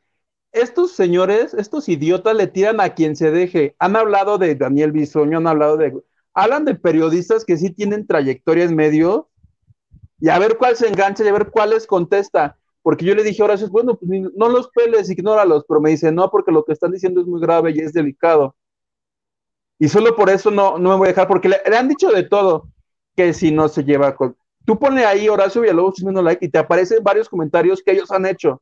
estos señores, estos idiotas le tiran a quien se deje. Han hablado de Daniel Bisoño, han hablado de. Hablan de periodistas que sí tienen trayectoria en medio y a ver cuál se engancha y a ver cuál les contesta. Porque yo le dije, ahora bueno, pues no los peles, ignóralos, pero me dice, no, porque lo que están diciendo es muy grave y es delicado. Y solo por eso no, no me voy a dejar, porque le, han dicho de todo, que si no se lleva con... Tú ponle ahí Horacio Villalobos, like, y te aparecen varios comentarios que ellos han hecho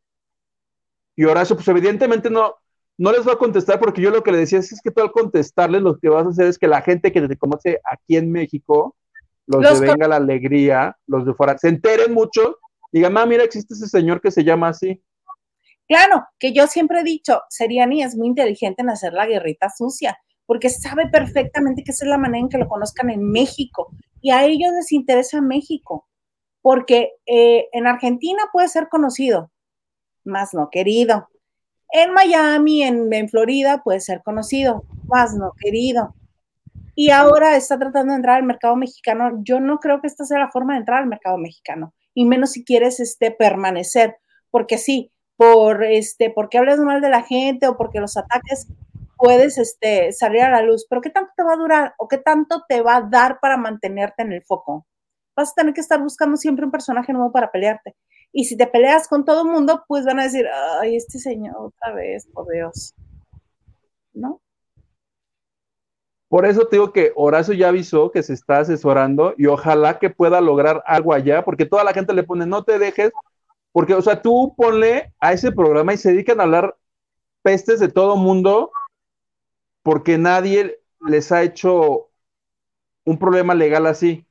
y Horacio, pues evidentemente no, no les va a contestar porque yo lo que le decía es, que tú al contestarles lo que vas a hacer es que la gente que te conoce aquí en México, los, de Venga la Alegría, los de fuera, se enteren mucho y digan, ah, mira, existe ese señor que se llama así. Claro, que yo siempre he dicho, Seriani es muy inteligente en hacer la guerrita sucia, porque sabe perfectamente que esa es la manera en que lo conozcan en México. Y a ellos les interesa México, porque eh, en Argentina puede ser conocido, más no querido. En Miami, en, Florida, puede ser conocido, más no querido. Y ahora está tratando de entrar al mercado mexicano. Yo no creo que esta sea la forma de entrar al mercado mexicano, y menos si quieres este, permanecer, porque sí, por este, porque hablas mal de la gente o porque los ataques puedes este, salir a la luz, pero ¿qué tanto te va a durar o qué tanto te va a dar para mantenerte en el foco? Vas a tener que estar buscando siempre un personaje nuevo para pelearte. Y si te peleas con todo el mundo, pues van a decir, ay, este señor otra vez, por Dios. ¿No? Por eso te digo que Horacio ya avisó que se está asesorando y ojalá que pueda lograr algo allá, porque toda la gente le pone, no te dejes, porque, o sea, tú ponle a ese programa y se dedican a hablar pestes de todo mundo, porque nadie les ha hecho un problema legal así.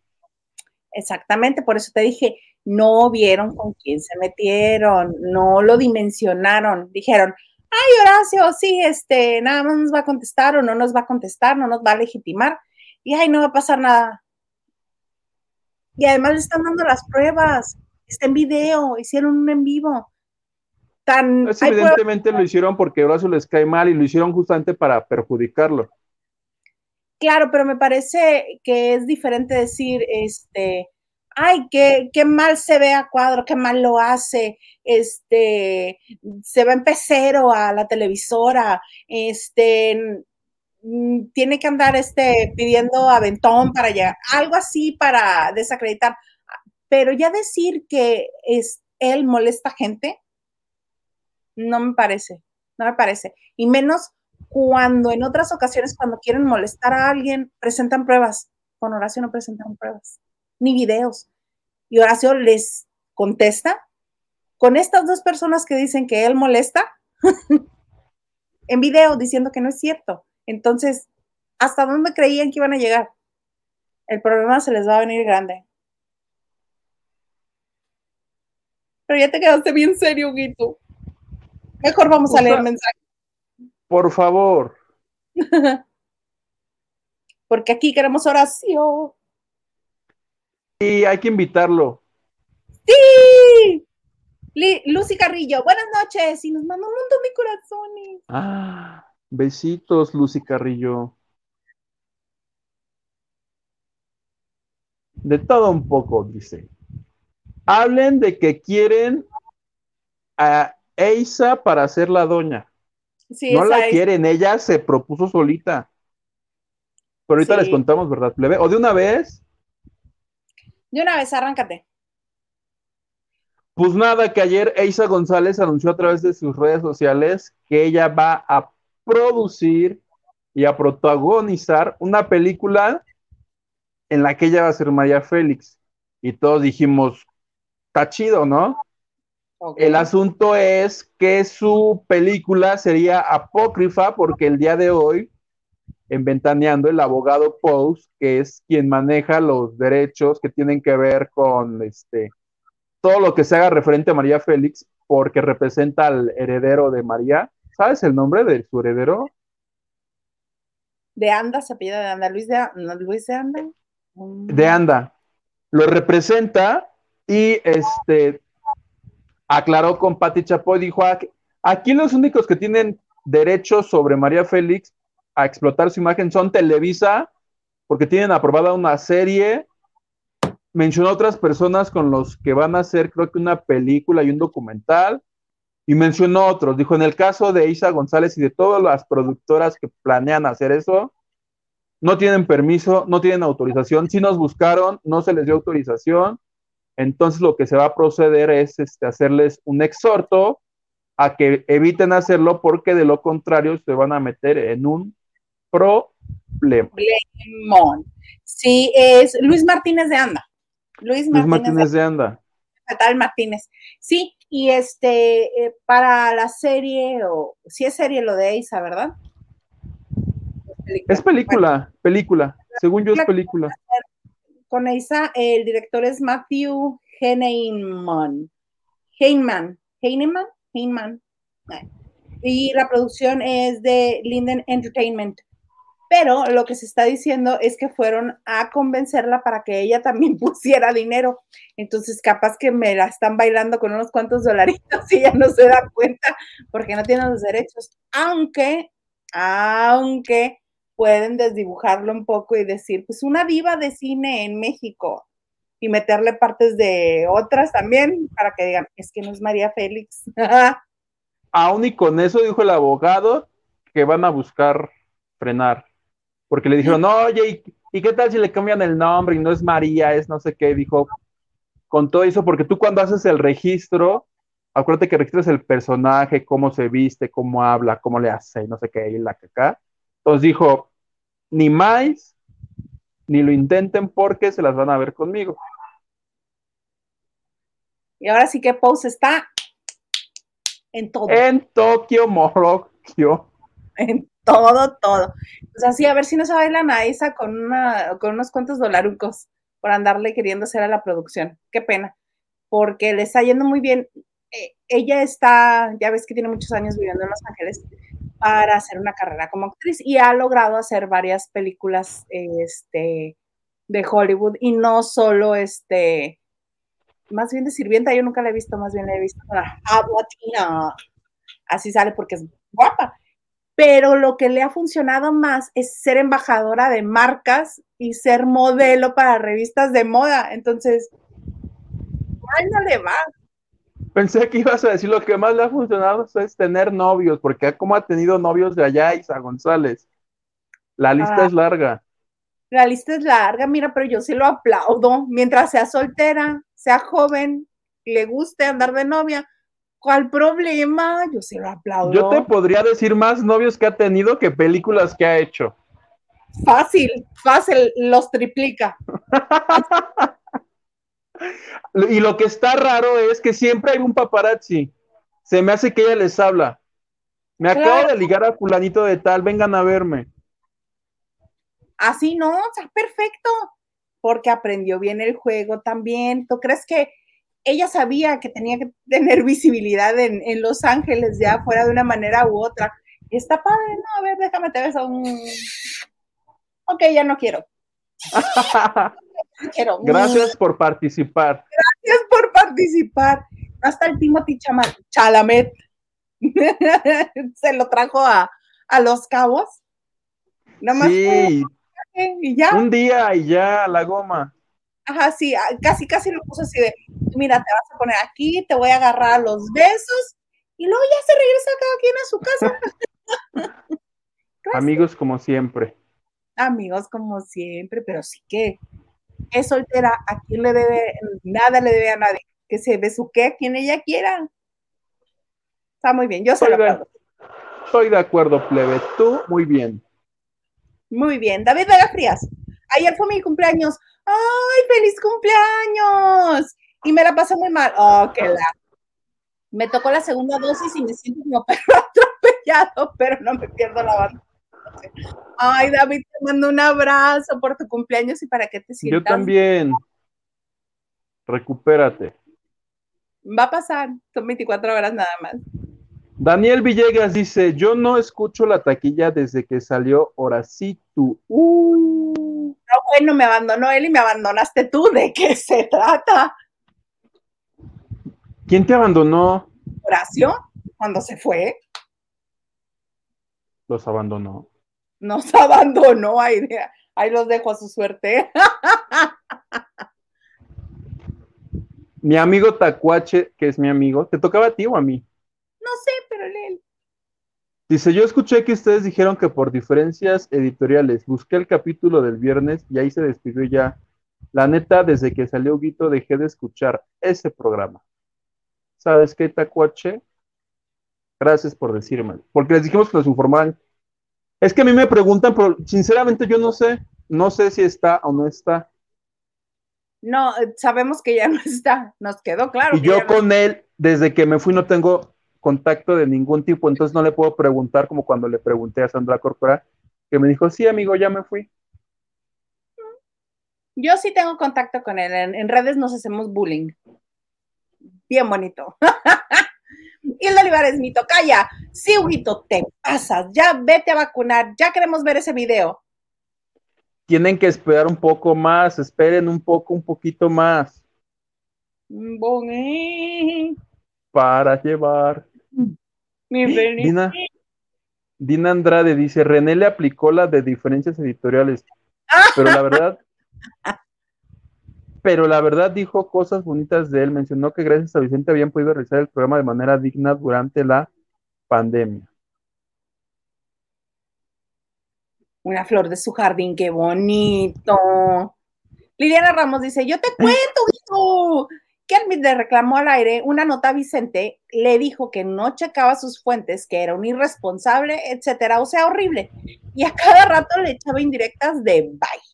Exactamente, por eso te dije, no vieron con quién se metieron, no lo dimensionaron, dijeron, ay Horacio, sí, este, nada más nos va a contestar o no nos va a contestar, no nos va a legitimar y ay, no va a pasar nada. Y además le están dando las pruebas, está en video, hicieron un en vivo. Tan, evidentemente lo hicieron porque Horacio les cae mal y lo hicieron justamente para perjudicarlo. Claro, pero me parece que es diferente decir, este, ay, qué, qué mal se ve a cuadro, qué mal lo hace, este, se va en pecero a la televisora, este, mm, tiene que andar este, pidiendo aventón para llegar, algo así para desacreditar. Pero ya decir que es, él molesta gente, no me parece, no me parece. Y menos cuando en otras ocasiones, cuando quieren molestar a alguien, presentan pruebas con Horacio no presentaron pruebas, ni videos. Y Horacio les contesta con estas dos personas que dicen que él molesta <laughs> en video diciendo que no es cierto. Entonces, ¿hasta dónde creían que iban a llegar? El problema se les va a venir grande. Pero ya te quedaste bien serio, Guito. Mejor vamos a leer mensajes. Por favor. <laughs> Porque aquí queremos oración. Y hay que invitarlo. ¡Sí! Lucy Carrillo, buenas noches. Y nos manda un montón de corazones. Ah, besitos, Lucy Carrillo. De todo un poco, dice. Hablen de que quieren a Eisa para ser la doña. no la quieren, ella se propuso solita. Pero ahorita les contamos, ¿verdad, plebe? ¿O de una vez? De una vez, arráncate. Pues nada, que ayer Eisa González anunció a través de sus redes sociales que ella va a producir y a protagonizar una película en la que ella va a ser María Félix. Y todos dijimos, está chido, ¿no? El asunto es que su película sería apócrifa porque el día de hoy, en Ventaneando, el abogado Post, que es quien maneja los derechos que tienen que ver con este todo lo que se haga referente a María Félix, porque representa al heredero de María. ¿Sabes el nombre de su heredero? De Anda, se pide de Anda, Luis de, Luis de Anda. De Anda. Lo representa y este aclaró con Pati Chapoy, dijo, aquí los únicos que tienen derechos sobre María Félix a explotar su imagen son Televisa, porque tienen aprobada una serie mencionó otras personas con los que van a hacer, creo que una película y un documental, y mencionó otros. Dijo, en el caso de Isa González y de todas las productoras que planean hacer eso, no tienen permiso, no tienen autorización. Si nos buscaron, no se les dio autorización. Entonces lo que se va a proceder es este, hacerles un exhorto a que eviten hacerlo porque de lo contrario se van a meter en un problema. Sí, es Luis Martínez de Anda. Luis Martínez, de Anda. Tal Martínez. Sí, y este, eh, para la serie, o si es serie lo de Isa, ¿verdad? Es película, película. Según yo es película. Con Isa, el director es Matthew Heinemann. Heinemann. Heinemann. Heinemann. Y la producción es de Linden Entertainment pero lo que se está diciendo es que fueron a convencerla para que ella también <laughs> pusiera dinero. Entonces, capaz que me la están bailando con unos cuantos dolaritos y ella no se da cuenta porque no tiene los derechos. Aunque, aunque pueden desdibujarlo un poco y decir, pues una diva de cine en México y meterle partes de otras también para que digan, es que no es María Félix. <laughs> Aún y con eso dijo el abogado que van a buscar frenar porque le dijeron, oye, ¿y, qué tal si le cambian el nombre y no es María, es no sé qué? Dijo, con todo eso, porque tú cuando haces el registro, acuérdate que registras el personaje, cómo se viste, cómo habla, cómo le hace, no sé qué, y la caca. Entonces dijo, ni más, ni lo intenten porque se las van a ver conmigo. Y ahora sí que Pose está en todo. En Tokio, Morocco. En todo, todo. O sea, sí, a ver si no se baila a con, una, con unos cuantos dolarucos por andarle queriendo hacer a la producción. Qué pena, porque le está yendo muy bien. Eh, ella está, ya ves que tiene muchos años viviendo en Los Ángeles para hacer una carrera como actriz y ha logrado hacer varias películas este, de Hollywood y no solo este, más bien de sirvienta, yo nunca la he visto, más bien la he visto la latina. Así sale porque es guapa pero lo que le ha funcionado más es ser embajadora de marcas y ser modelo para revistas de moda. Entonces, ay, no le va. Pensé que ibas a decir lo que más le ha funcionado es tener novios, porque como ha tenido novios de allá, Isa González. La lista ah. es larga. La lista es larga, mira, pero yo sí lo aplaudo. Mientras sea soltera, sea joven, le guste andar de novia, ¿Cuál problema? Yo se lo aplaudo. Yo te podría decir más novios que ha tenido que películas que ha hecho. Fácil, fácil, los triplica. <laughs> y lo que está raro es que siempre hay un paparazzi. Se me hace que ella les habla. Me acabo de ligar a fulanito de tal, vengan a verme. Así no, está perfecto, porque aprendió bien el juego también. ¿Tú crees que ella sabía que tenía que tener visibilidad en, Los Ángeles ya fuera de una manera u otra? está padre, no, a ver, déjame te ves un... Ok, ya no quiero. <laughs> Gracias por participar. Gracias por participar. Hasta el Timothy Chalamet <laughs> se lo trajo a, Los Cabos. Nada sí. y ya. Un día y ya, la goma. Ajá, sí, ah, casi, casi lo puso así de, mira, te vas a poner aquí, te voy a agarrar los besos, y luego ya se regresa cada quien a su casa. <laughs> Amigos como siempre. Amigos como siempre, pero sí que es soltera, a quien le debe, nada le debe a nadie, que se besuque a quien ella quiera. Está muy bien, yo se lo Estoy de acuerdo, plebe. Tú, muy bien. Muy bien. David Vega Frías. Ayer fue mi cumpleaños. ¡Ay, feliz cumpleaños! Y me la pasé muy mal. Oh, qué la. Me tocó la segunda dosis y me siento como <laughs> perro atropellado, pero no me pierdo la banda. Ay, David, te mando un abrazo por tu cumpleaños y para que te sientas. Yo también. Recupérate. Va a pasar, son 24 horas nada más. Daniel Villegas dice: Yo no escucho la taquilla desde que salió Horacito. Uh. No, bueno, me abandonó él y me abandonaste tú. ¿De qué se trata? ¿Quién te abandonó? Horacio, cuando se fue. Los abandonó. Nos <laughs> abandonó, ahí, ahí los dejo a su suerte. mi amigo Tacuache, que es mi amigo, ¿te tocaba a ti o a mí? No sé, pero él. Dice, yo escuché que ustedes dijeron que por diferencias editoriales, busqué el capítulo del viernes y ahí se despidió ya. La neta, desde que salió Guito dejé de escuchar ese programa. ¿Sabes qué, Tacuache? Gracias por decirme. Porque les dijimos que nos informaran. Es que a mí me preguntan, pero sinceramente yo no sé. No sé si está o no está. No, sabemos que ya no está. Nos quedó claro. Y yo con él, desde que me fui, no tengo contacto de ningún tipo, entonces no le puedo preguntar como cuando le pregunté a Sandra Corpora, que me dijo, sí, amigo, ya me fui. Yo sí tengo contacto con él. En, redes nos hacemos bullying. Bien bonito. <laughs> El Olivares, mi tocaya. Sí, Huguito, te pasas. Ya vete a vacunar. Ya queremos ver ese video. Tienen que esperar un poco más. Esperen un poco, un poquito más. Para llevar. Dina, Dina Andrade dice: René le aplicó la de diferencias editoriales. Pero la verdad, <laughs> pero la verdad dijo cosas bonitas de él. Mencionó que gracias a Vicente habían podido realizar el programa de manera digna durante la pandemia. Una flor de su jardín, qué bonito. Liliana Ramos dice, yo te cuento, que le reclamó al aire una nota a Vicente, le dijo que no checaba sus fuentes, que era un irresponsable, etcétera, o sea, horrible. Y a cada rato le echaba indirectas de bye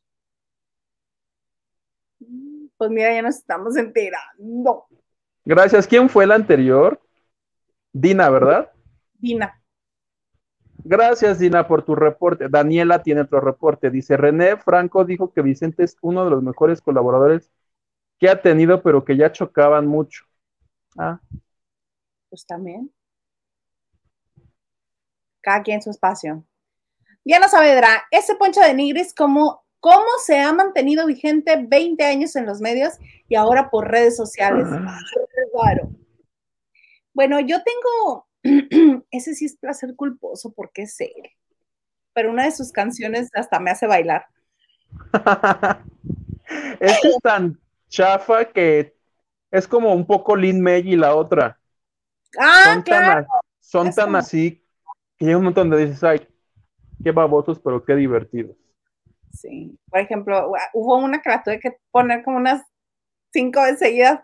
pues mira, ya nos estamos enterando. Gracias. ¿Quién fue el anterior? Dina, ¿verdad? Dina. Gracias, Dina, por tu reporte. Daniela tiene otro reporte. Dice, René Franco dijo que Vicente es uno de los mejores colaboradores que ha tenido, pero que ya chocaban mucho. Ah. Pues también. Cada quien su espacio. Diana Saavedra, ese poncho de Nigris, como cómo se ha mantenido vigente 20 años en los medios y ahora por redes sociales. Bueno, yo tengo, <clears throat> ese sí es placer culposo porque es él, pero una de sus canciones hasta me hace bailar. <laughs> Este es tan chafa que es como un poco Lin May y la otra. Ah, son claro. Tan, son tan así que hay un montón de dices, ay, qué babosos, pero qué divertidos. Sí. Por ejemplo, hubo una que la tuve que poner como unas cinco veces seguidas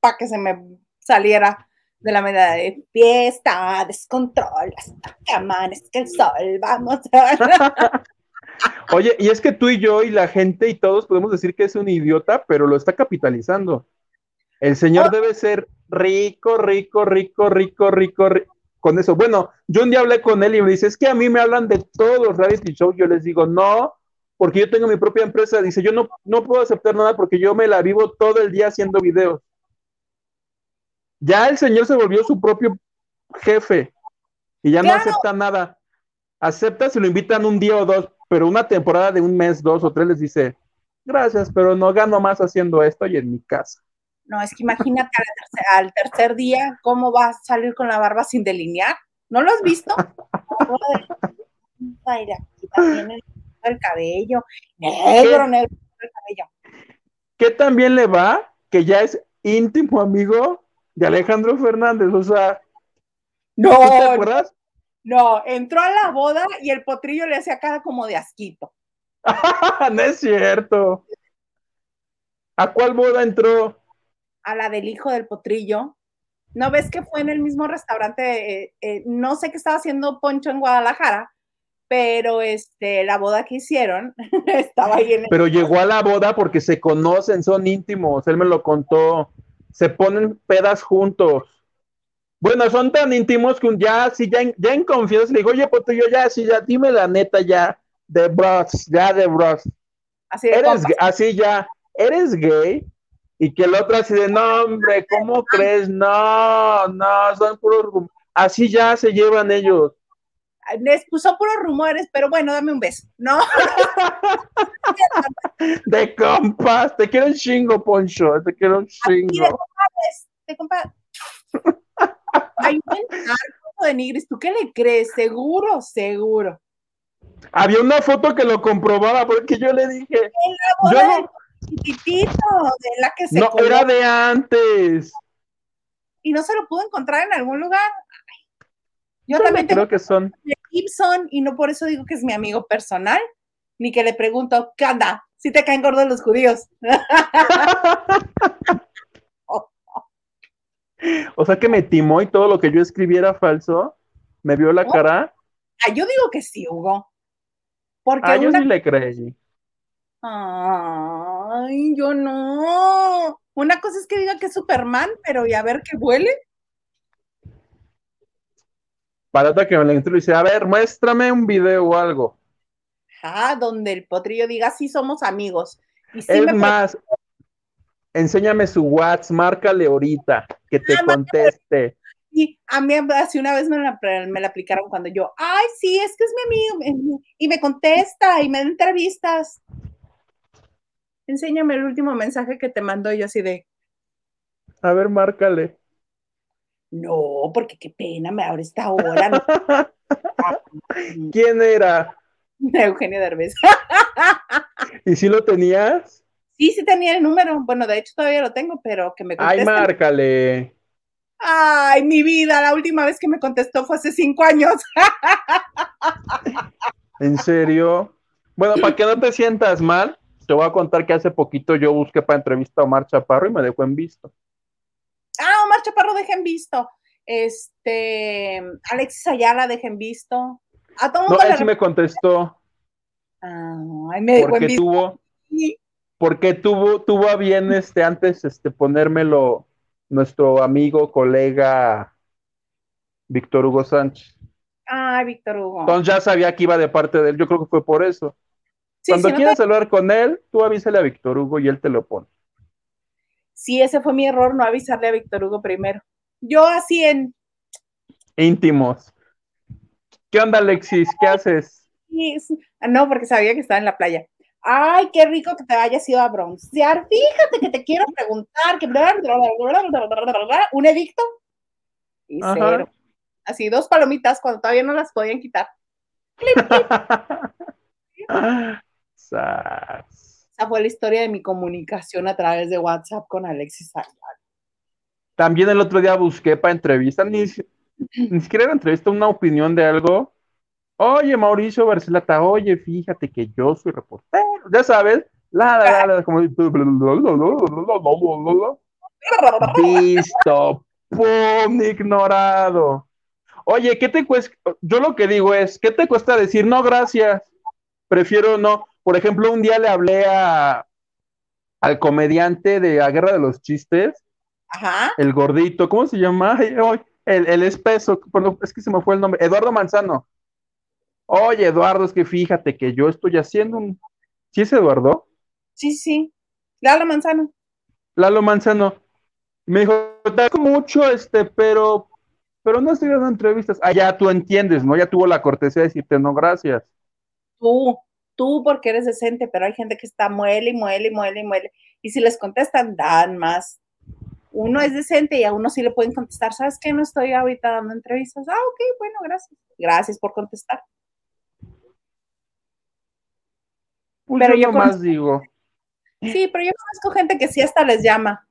para que se me saliera de la medida de fiesta, descontrol, hasta que amanes que el sol, vamos <laughs> Oye, y es que tú y yo y la gente y todos podemos decir que es un idiota, pero lo está capitalizando. El señor debe ser rico, rico, rico, rico, rico, rico, con eso. Bueno, yo un día hablé con él y me dice, es que a mí me hablan de todos los reality shows. Yo les digo, no, porque yo tengo mi propia empresa. Dice, yo no, no puedo aceptar nada porque yo me la vivo todo el día haciendo videos. Ya el señor se volvió su propio jefe y ya no acepta nada. Acepta si lo invitan un día o dos, pero una temporada de un mes, dos o tres les dice, gracias, pero no gano más haciendo esto y en mi casa. No, es que imagínate al tercer, día cómo va a salir con la barba sin delinear. ¿No lo has visto? <laughs> el cabello, negro, negro el cabello. ¿Qué también le va? Que ya es íntimo amigo de Alejandro Fernández, o sea. No, te acuerdas? No, entró a la boda y el potrillo le hacía cara como de asquito. <laughs> no es cierto. ¿A cuál boda entró? A la del hijo del potrillo. ¿No ves que fue en el mismo restaurante? Eh, eh, no sé qué estaba haciendo Poncho en Guadalajara, pero este, la boda que hicieron <laughs> estaba ahí en Pero llegó a la boda porque se conocen, son íntimos, él me lo contó, se ponen pedas juntos. Bueno, son tan íntimos que un ya, sí, ya, en, ya en confianza le digo, oye, pues yo ya, sí, ya, dime la neta ya, de bros, ya de bros. Así, eres, así ya, eres gay, y que el otro así de, no, hombre, ¿cómo crees? No, no, son puros, así ya se llevan ellos me expuso puros rumores, pero bueno, dame un beso, ¿no? <laughs> de compas, te quiero un chingo, Poncho, te quiero un chingo. de compas, Hay un narco de Nigris, ¿tú qué le crees? Seguro, seguro. Había una foto que lo comprobaba porque yo le dije. yo no, de la que se No, era de antes. Y no se lo pudo encontrar en algún lugar. Yo también creo que son Gibson y no por eso digo que es mi amigo personal, ni que le pregunto, ¿qué anda? Si te caen gordos los judíos. <laughs> o sea que me timó y todo lo que yo escribiera falso. ¿Me vio la cara? Ah, yo digo que sí, Hugo. Porque ah, yo sí le creí. Ay, yo no. Una cosa es que diga que es Superman, pero y a ver que vuele. Para otra que me le y dice, a ver, muéstrame un video o algo. Ah, donde el potrillo diga, sí somos amigos. es más, enséñame su WhatsApp, márcale ahorita, que te ah, conteste. Sí, a mí así una vez me la, me la aplicaron cuando yo, ay, sí, es que es mi amigo, y me contesta y me da entrevistas. Enséñame el último mensaje que te mandó yo así de. A ver, márcale. No, porque qué pena me abre esta hora. <laughs> ¿Quién era? <laughs> Eugenio Derbez. ¿Y si lo tenías? Sí, sí tenía el número. Bueno, de hecho todavía lo tengo, pero que me conteste. Ay, márcale. Ay, mi vida, la última vez que me contestó fue hace cinco años. <laughs> ¿En serio? Bueno, para que no te sientas mal, te voy a contar que hace poquito yo busqué para entrevista a Omar Chaparro y me dejó en visto. Ah, Omar Chaparro dejen visto. Este, Alexis Ayala dejen visto. A todo no, él sí me contestó. ay, me porque tuvo, porque tuvo, tuvo a bien este antes este ponérmelo nuestro amigo, colega Víctor Hugo Sánchez. Ah, Víctor Hugo. Entonces ya sabía que iba de parte de él. Yo creo que fue por eso. Cuando quieras hablar con él, tú avísale a Víctor Hugo y él te lo pone sí, ese fue mi error, no avisarle a Víctor Hugo primero. Yo así en... Íntimos. ¿Qué onda, Alexis? ¿Qué haces? No, porque sabía que estaba en la playa. Ay, qué rico que te hayas ido a broncear. Fíjate que te quiero preguntar que un edicto y cero. Así dos palomitas cuando todavía no las podían quitar. <laughs> Esa fue la historia de mi comunicación a través de WhatsApp con Alexis También el otro día busqué para entrevistas, ni, siquiera era entrevista, una opinión de algo. Oye, Mauricio Barcelata, oye, fíjate que yo soy reportero, ya sabes, la, la, la, como... Listo, pum, ignorado. Oye, ¿qué te cuesta? Yo lo que digo es, ¿qué te cuesta decir no gracias? prefiero no. Por ejemplo, un día le hablé a, al comediante de la Guerra de los Chistes, Ajá. el gordito, ¿cómo se llama? El, el espeso, es que se me fue el nombre, Eduardo Manzano. Oye, Eduardo, es que fíjate que yo estoy haciendo un... ¿Sí es Eduardo? Sí, sí. Lalo Manzano. Lalo Manzano. Me dijo, te agradezco mucho, este, pero, pero no estoy dando entrevistas. Ah, ya tú entiendes, ¿no? Ya tuvo la cortesía de decirte no, gracias. Tú, tú porque eres decente, pero hay gente que está muele y muele y muele y muele. Y si les contestan, dan más. Uno es decente y a uno sí le pueden contestar, ¿sabes qué? No estoy ahorita dando entrevistas. Ah, ok, bueno, gracias. Gracias por contestar. Pues Pero yo conozco- digo, Sí, pero yo conozco gente que sí hasta les llama.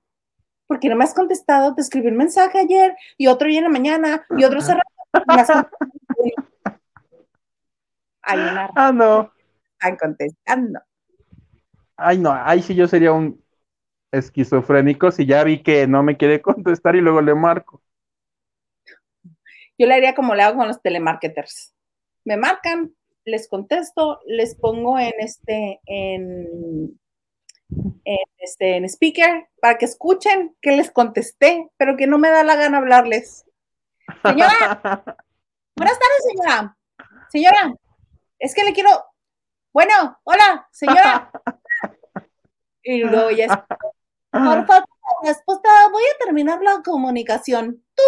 Porque no me has contestado, te escribí un mensaje ayer y otro hoy en la mañana y otro contestado. <laughs> Hay una ah, no. Están contestando. Ay, no, ahí sí yo sería un esquizofrénico si ya vi que no me quiere contestar y luego le marco. Yo le haría como le hago con los telemarketers. Me marcan, les contesto, les pongo en este, en, en este, en speaker para que escuchen que les contesté, pero que no me da la gana hablarles. Señora, <laughs> buenas tardes, señora. Señora, es que le quiero. Bueno, hola, señora. <laughs> Y luego ya por favor, respuesta, voy a terminar la comunicación. Tú,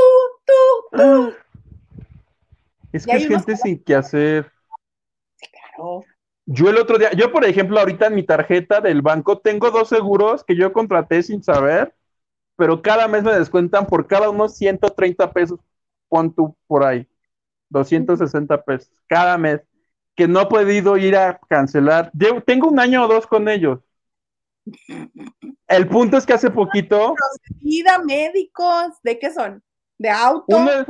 tú, tú. Es que es unos gente sin que hacer. Claro. Yo el otro día, yo por ejemplo, ahorita en mi tarjeta del banco tengo dos seguros que yo contraté sin saber, pero cada mes me descuentan por cada uno 130 pesos, pon tú por ahí, 260 pesos, cada mes, que no he podido ir a cancelar. Llevo- tengo un año o dos con ellos. El punto es que hace poquito, Vida, médicos, ¿de qué son? ¿De auto? uno es,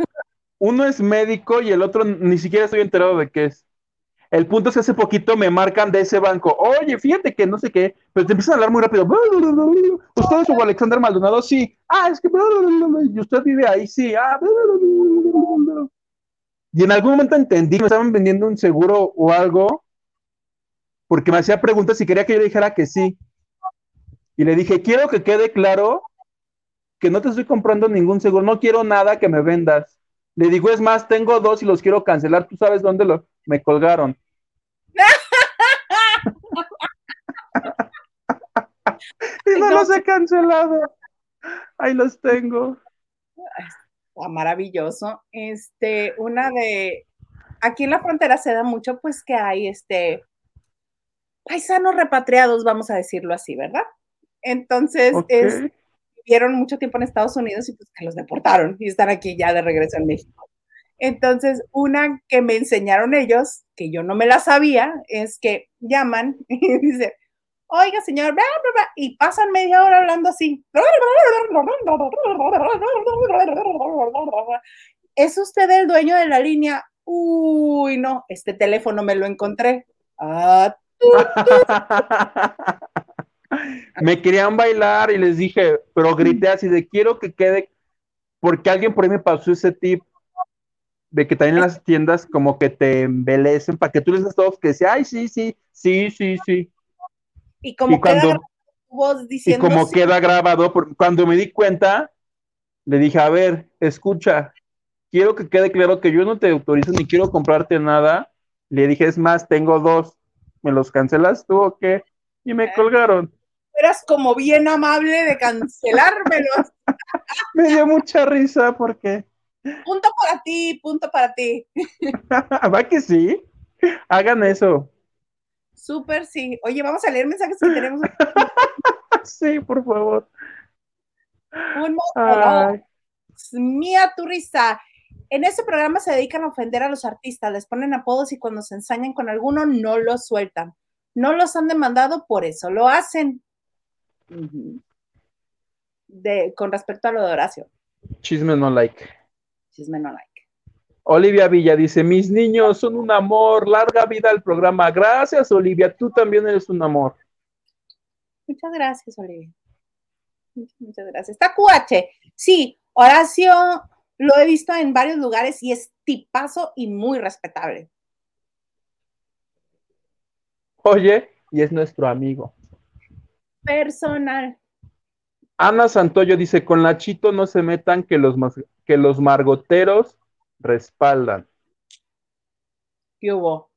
uno es médico y el otro ni siquiera estoy enterado de qué es. El punto es que hace poquito me marcan de ese banco. Oye, fíjate que no sé qué, pero te empiezan a hablar muy rápido. ¿Usted es Hugo Alexander Maldonado? Sí. Ah, es que. ¿Y usted vive ahí? Sí. Ah. Y en algún momento entendí que me estaban vendiendo un seguro o algo, porque me hacía preguntas y quería que yo le dijera que sí. Y le dije, quiero que quede claro que no te estoy comprando ningún seguro, no quiero nada que me vendas. Le digo, es más, tengo dos y los quiero cancelar. ¿Tú sabes dónde lo, me colgaron? <laughs> y no los he cancelado. Ahí los tengo. Ah, maravilloso. Este, una de, aquí en la frontera se da mucho, pues que hay, este, paisanos repatriados, vamos a decirlo así, ¿verdad? Entonces, es, vivieron mucho tiempo en Estados Unidos y pues que los deportaron y están aquí ya de regreso en México. Entonces, una que me enseñaron ellos, que yo no me la sabía, es que llaman <laughs> y dicen, oiga, señor, bla, bla, bla, y pasan media hora hablando así. ¿Es usted el dueño de la línea? Uy, no, este teléfono me lo encontré. Ah, <laughs> me querían bailar y les dije, pero grité así de quiero que quede, porque alguien por ahí me pasó ese tip de que también en las tiendas como que te embelecen para que tú les des todos que sea, ay, sí, sí, sí, sí, sí. Y como Y cuando- queda voz Y diciendo como sí, queda grabado, por- cuando me di cuenta, le dije, a ver, escucha, quiero que quede claro que yo no te autorizo ni quiero comprarte nada. Le dije, es más, tengo dos, ¿me los cancelas tú o qué? Y me colgaron. eras como bien amable de cancelármelos. <laughs> Me dio mucha risa porque, punto para ti, punto para ti. <laughs> va que sí, hagan eso. Súper, sí. Oye, vamos a leer mensajes que tenemos. <laughs> Sí, por favor. Un Ay, Mía tu risa. En este programa se dedican a ofender a los artistas, les ponen apodos y cuando se ensañan con alguno no los sueltan. No los han demandado, por eso lo hacen. De, con respecto a lo de Horacio, chisme no like. chisme no like. Olivia Villa dice, mis niños son un amor, larga vida al programa. Gracias, Olivia, tú también eres un amor. Muchas gracias, Olivia. Muchas, muchas gracias. Está QH. Sí, Horacio lo he visto en varios lugares y es tipazo y muy respetable. oye y es nuestro amigo. Personal. Ana Santoyo dice, con la Chito no se metan que los, que los margoteros respaldan. ¿Qué hubo?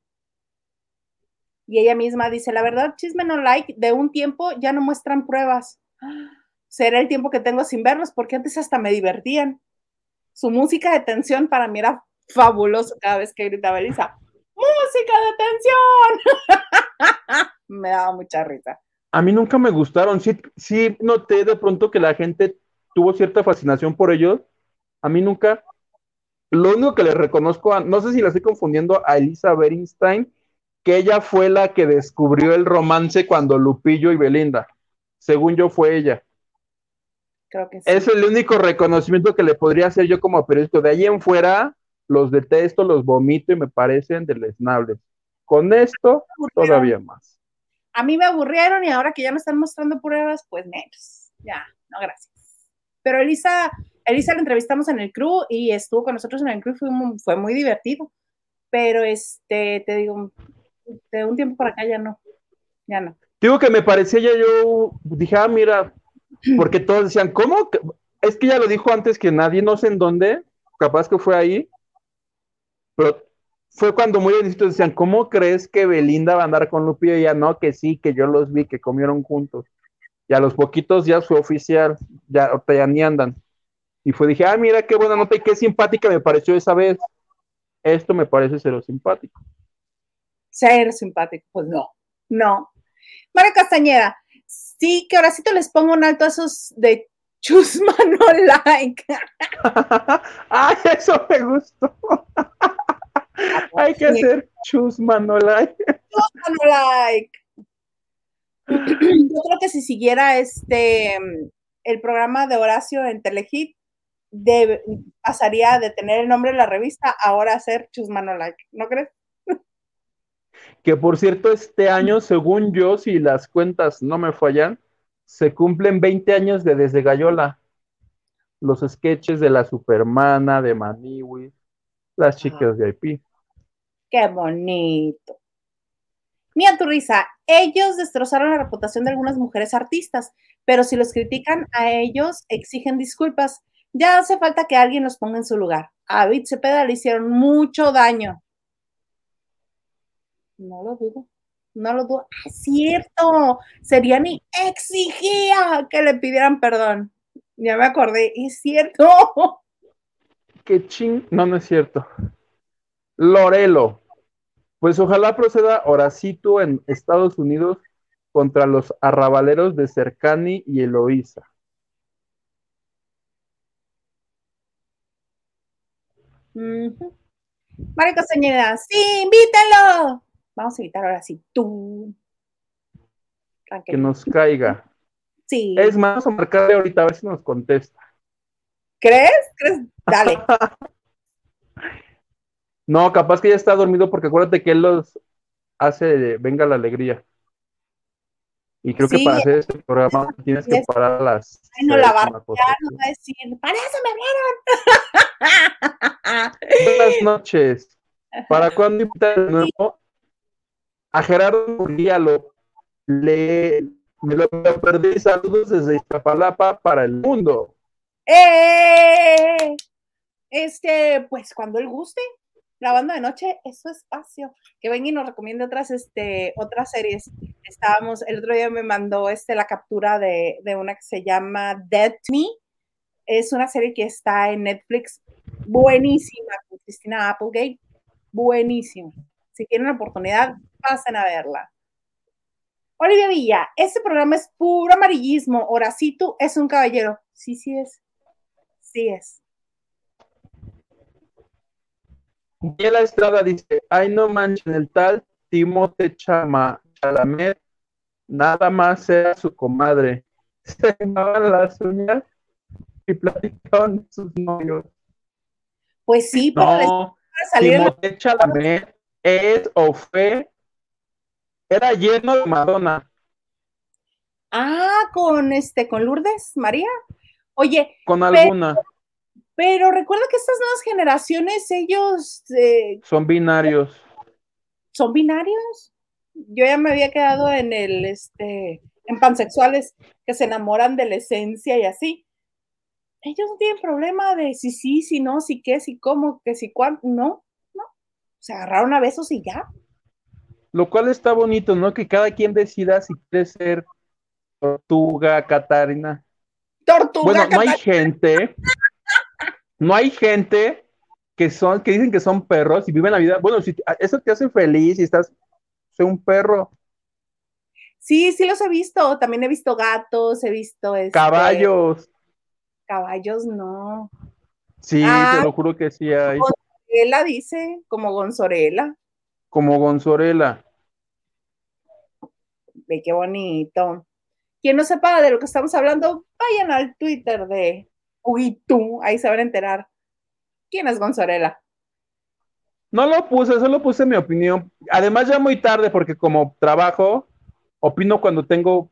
Y ella misma dice, la verdad, chisme no like, de un tiempo ya no muestran pruebas. Será el tiempo que tengo sin verlos, porque antes hasta me divertían. Su música de tensión para mí era fabuloso cada vez que gritaba Elisa. ¡Música de tensión! <laughs> me daba mucha risa. A mí nunca me gustaron. Sí, sí noté de pronto que la gente tuvo cierta fascinación por ellos. A mí nunca. Lo único que le reconozco, no sé si la estoy confundiendo a Elisa Berinstein, que ella fue la que descubrió el romance cuando Lupillo y Belinda. Según yo, fue ella. Creo que sí. Es el único reconocimiento que le podría hacer yo como periodista. De ahí en fuera, los detesto, los vomito y me parecen deleznables. Con esto, todavía más. A mí me aburrieron y ahora que ya me están mostrando pruebas, pues menos. Ya, no, gracias. Pero Elisa, Elisa la entrevistamos en el crew y estuvo con nosotros en el crew, fue muy, fue muy divertido. Pero este, te digo, de un tiempo para acá ya no, ya no. Digo que me parecía ya yo, dije, ah, mira, porque todos decían, ¿cómo? Es que ya lo dijo antes que nadie, no sé en dónde, capaz que fue ahí, pero fue cuando muy bendecitos decían, ¿cómo crees que Belinda va a andar con Lupillo? Y ya no, que sí, que yo los vi, que comieron juntos. Y a los poquitos ya fue oficial, ya, ya ni andan. Y fue, dije, ah, mira qué buena nota y qué simpática me pareció esa vez. Esto me parece ser simpático. Ser simpático, pues no, no. María Castañeda, sí, que ahora sí te les pongo un alto a esos de chusma <laughs> no like. <laughs> Ay, eso me gustó. <laughs> Hay que hacer chusma no like. Chusma no like. <clears throat> Yo creo que si siguiera este el programa de Horacio en Telehit, pasaría de tener el nombre de la revista ahora a ser Chusma no like, ¿no crees? Que por cierto, este año, según yo, si las cuentas no me fallan, se cumplen 20 años de Desde Gallola. Los sketches de la Supermana, de Maniwis, las chicas de IP. Qué bonito. Mira tu risa, ellos destrozaron la reputación de algunas mujeres artistas, pero si los critican a ellos, exigen disculpas. Ya hace falta que alguien los ponga en su lugar. A David Cepeda le hicieron mucho daño. No lo dudo. No lo dudo. Ah, es cierto. Seriani exigía que le pidieran perdón. Ya me acordé. Es cierto. <laughs> Qué ching. No, no es cierto. Lorelo. Pues ojalá proceda Horacito en Estados Unidos contra los arrabaleros de Cercani y Eloísa. Uh Señeda, sí, invítalo. Vamos a evitar ahora sí, tú. Que nos caiga. Sí. Es más, vamos a marcarle ahorita a ver si nos contesta. ¿Crees? ¿Crees? Dale. <laughs> no, capaz que ya está dormido porque acuérdate que él los hace de Venga la Alegría. Y creo que para hacer este programa tienes que parar a las. Ay, no la va a va a decir, ¡para eso me vieron! <laughs> Buenas noches. ¿Para cuándo invitar de nuevo? a Gerardo Murguía lo, le, me lo, perdí. Saludos desde Iztapalapa para el mundo. ¡Eh! Este, pues cuando él guste, grabando de noche es su espacio. Que venga y nos recomiende otras, este, otras series. Estábamos, el otro día me mandó este, la captura de, de una que se llama Dead Me. Es una serie que está en Netflix. Buenísima, con Cristina Applegate. Buenísima. Si tienen la oportunidad, pasen a verla. Olivia Villa, este programa es puro amarillismo. Horacito es un caballero. Sí, sí es. Sí es. la Estrada dice, ay no manchen el tal Timote Chama Chalamet, nada más era su comadre. <laughs> Se llamaban las uñas y platicaban sus novios. Pues sí, no, salir Timote Chalamet es o fue, era lleno de Madonna. Ah, con este, con Lourdes, María. Oye. Con alguna. Pero recuerda que estas nuevas generaciones, ellos. Eh, son binarios. ¿Son binarios? yo ya me había quedado en el, este, en pansexuales que se enamoran de la esencia y así. Ellos no tienen problema de si sí, si no, si qué, si cómo, que si cuándo, no, no. Se agarraron a besos y ya. Lo cual está bonito, ¿no? Que cada quien decida si quiere ser tortuga, Catarina. Tortuga. Bueno, no hay gente, no hay gente que son, que dicen que son perros y viven la vida. Bueno, si eso te hace feliz y estás, soy un perro. Sí, sí los he visto. También he visto gatos, he visto este, caballos. Caballos no. Sí, te ah, lo juro que sí hay. Gonzorela dice, como Gonzorela. Como Gonzorela. Ve qué bonito. Quien no sepa de lo que estamos hablando, vayan al Twitter de Huguitú, ahí se van a enterar. ¿Quién es Gonzorela? No lo puse, solo puse mi opinión. Además, ya muy tarde, porque como trabajo, opino cuando tengo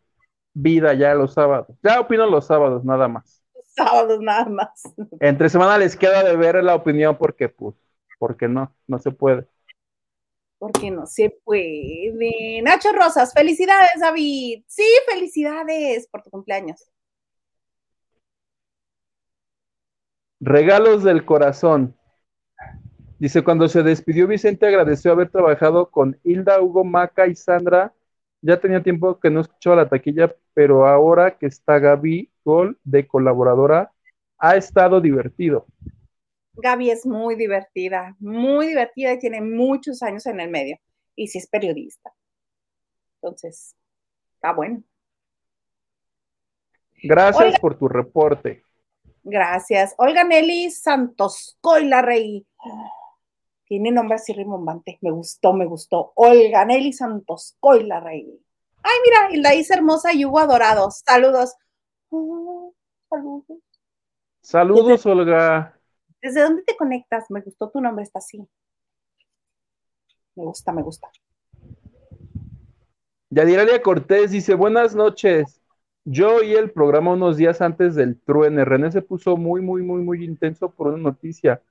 vida ya los sábados. Ya opino los sábados, nada más. Sábados, nada más. Entre semana les queda de ver la opinión porque, pues, porque no, no se puede. Porque no se puede. Nacho Rosas, felicidades, David. Sí, felicidades por tu cumpleaños. Regalos del corazón. Dice, cuando se despidió Vicente agradeció haber trabajado con Hilda, Hugo, Maca y Sandra. Ya tenía tiempo que no escuchaba la taquilla, pero ahora que está Gaby Gol de colaboradora, ha estado divertido. Gaby es muy divertida, muy divertida y tiene muchos años en el medio. Y sí es periodista. Entonces, está bueno. Gracias por tu reporte. Gracias. Olga Nelly Santos Coila Rey. Tiene nombre así rimbombante. Me gustó, me gustó. Olga Nelly Santos Coila Rey. Ay, mira, y la hice hermosa y Hugo adorado. Saludos. Saludos. Saludos, Olga. ¿Desde dónde te conectas? Me gustó tu nombre, está así. Me gusta, me gusta. Yadiralia Cortés dice: Buenas noches. Yo oí el programa unos días antes del truene. René se puso muy, muy, muy, muy intenso por una noticia.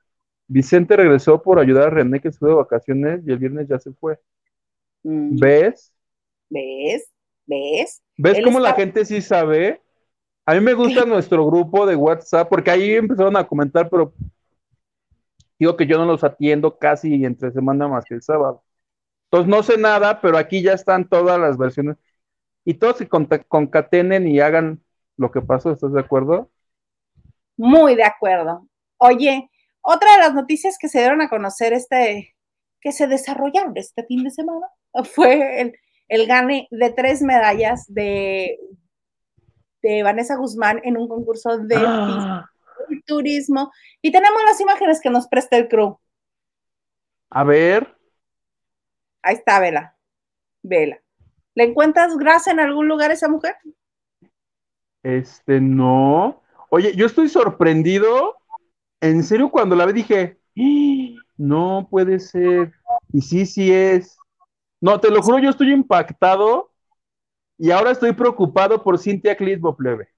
Vicente regresó por ayudar a René que estuvo de vacaciones y el viernes ya se fue. Mm. ¿Ves? ¿Ves? ¿Ves? ¿Ves cómo la gente sí sabe? A mí me gusta nuestro grupo de WhatsApp porque ahí empezaron a comentar, pero digo que yo no los atiendo casi entre semana más que el sábado. Entonces no sé nada, pero aquí ya están todas las versiones y todos se concatenen y hagan lo que pasó, ¿estás de acuerdo? Muy de acuerdo. Oye, otra de las noticias que se dieron a conocer este, que se desarrollaron este fin de semana, fue el, el gane de tres medallas de, de Vanessa Guzmán en un concurso de ah. turismo. Y tenemos las imágenes que nos presta el crew. A ver. Ahí está, vela. Vela. ¿Le encuentras grasa en algún lugar a esa mujer? Este, no. Oye, yo estoy sorprendido. En serio, cuando la vi dije, ¡Ah! no puede ser. Y sí, sí es. No, te lo juro, yo estoy impactado y ahora estoy preocupado por Cintia Clitbo, plebe.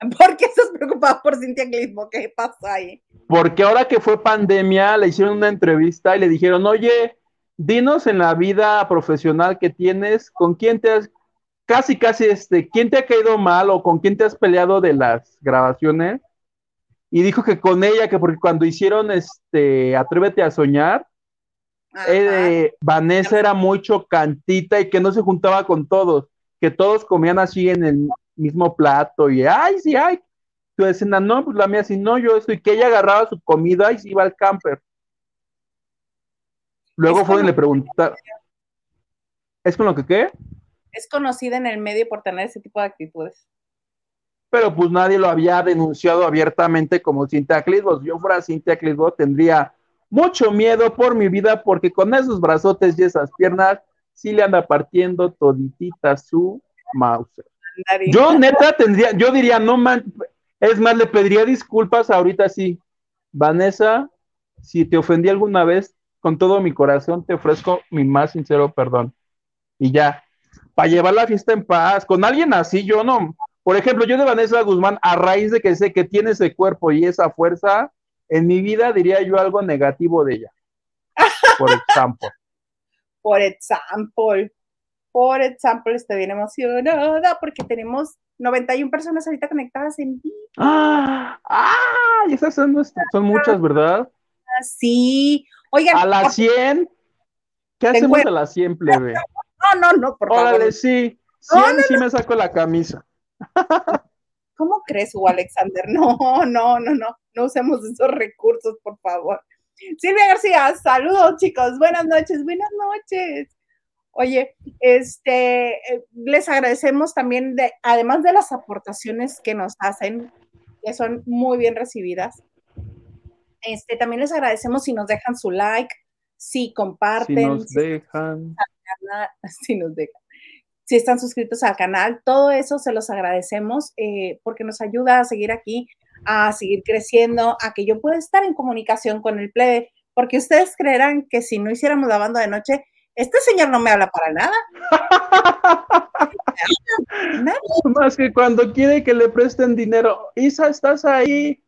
¿Por qué estás preocupado por Cintia Clitbo? ¿Qué pasa ahí? Porque ahora que fue pandemia, le hicieron una entrevista y le dijeron, oye, dinos en la vida profesional que tienes, con quién te has, casi, casi, este, quién te ha caído mal o con quién te has peleado de las grabaciones. Y dijo que con ella, que porque cuando hicieron este, Atrévete a soñar, eh, Vanessa era muy chocantita y que no se juntaba con todos, que todos comían así en el mismo plato y, ay, sí, ay, tu escena, no, pues la mía sí, no, yo estoy, que ella agarraba su comida y se iba al camper. Luego fue y le preguntaron. ¿Es con lo que qué? Es conocida en el medio por tener ese tipo de actitudes. Pero pues nadie lo había denunciado abiertamente como Cintia Clisbos. Si yo fuera Cintia Clisbos, tendría mucho miedo por mi vida porque con esos brazotes y esas piernas sí le anda partiendo toditita su mouse. Yo neta tendría, yo diría, no man, es más, le pediría disculpas ahorita sí. Vanessa, si te ofendí alguna vez, con todo mi corazón te ofrezco mi más sincero perdón. Y ya, para llevar la fiesta en paz, con alguien así, yo no. Por ejemplo, yo de Vanessa Guzmán, a raíz de que sé que tiene ese cuerpo y esa fuerza, en mi vida diría yo algo negativo de ella. Por ejemplo. Por ejemplo. por ejemplo, estoy bien emocionada porque tenemos 91 personas ahorita conectadas en vivo. ¡Ah! ¡Ah! Y esas son, son muchas, ¿verdad? Sí. Oigan. ¿A las 100? ¿Qué hacemos a las 100, plebe? No, no, no, por Órale, favor. sí. 100 sí me saco la camisa. ¿Cómo crees, Hugo Alexander? <laughs> No, no, no, no. No usemos esos recursos, por favor. Silvia García, saludos, chicos. Buenas noches, buenas noches. Oye, este, eh, les agradecemos también, de, además de las aportaciones que nos hacen, que son muy bien recibidas. Este, también les agradecemos si nos dejan su like, si comparten, si nos dejan, <laughs> si nos dejan, si están suscritos al canal, todo eso se los agradecemos eh, porque nos ayuda a seguir aquí, a seguir creciendo, a que yo pueda estar en comunicación con el plebe, porque ustedes creerán que si no hiciéramos la banda de noche, este señor no me habla para nada. <laughs> nada. Más que cuando quiere que le presten dinero. Isa, ¿estás ahí?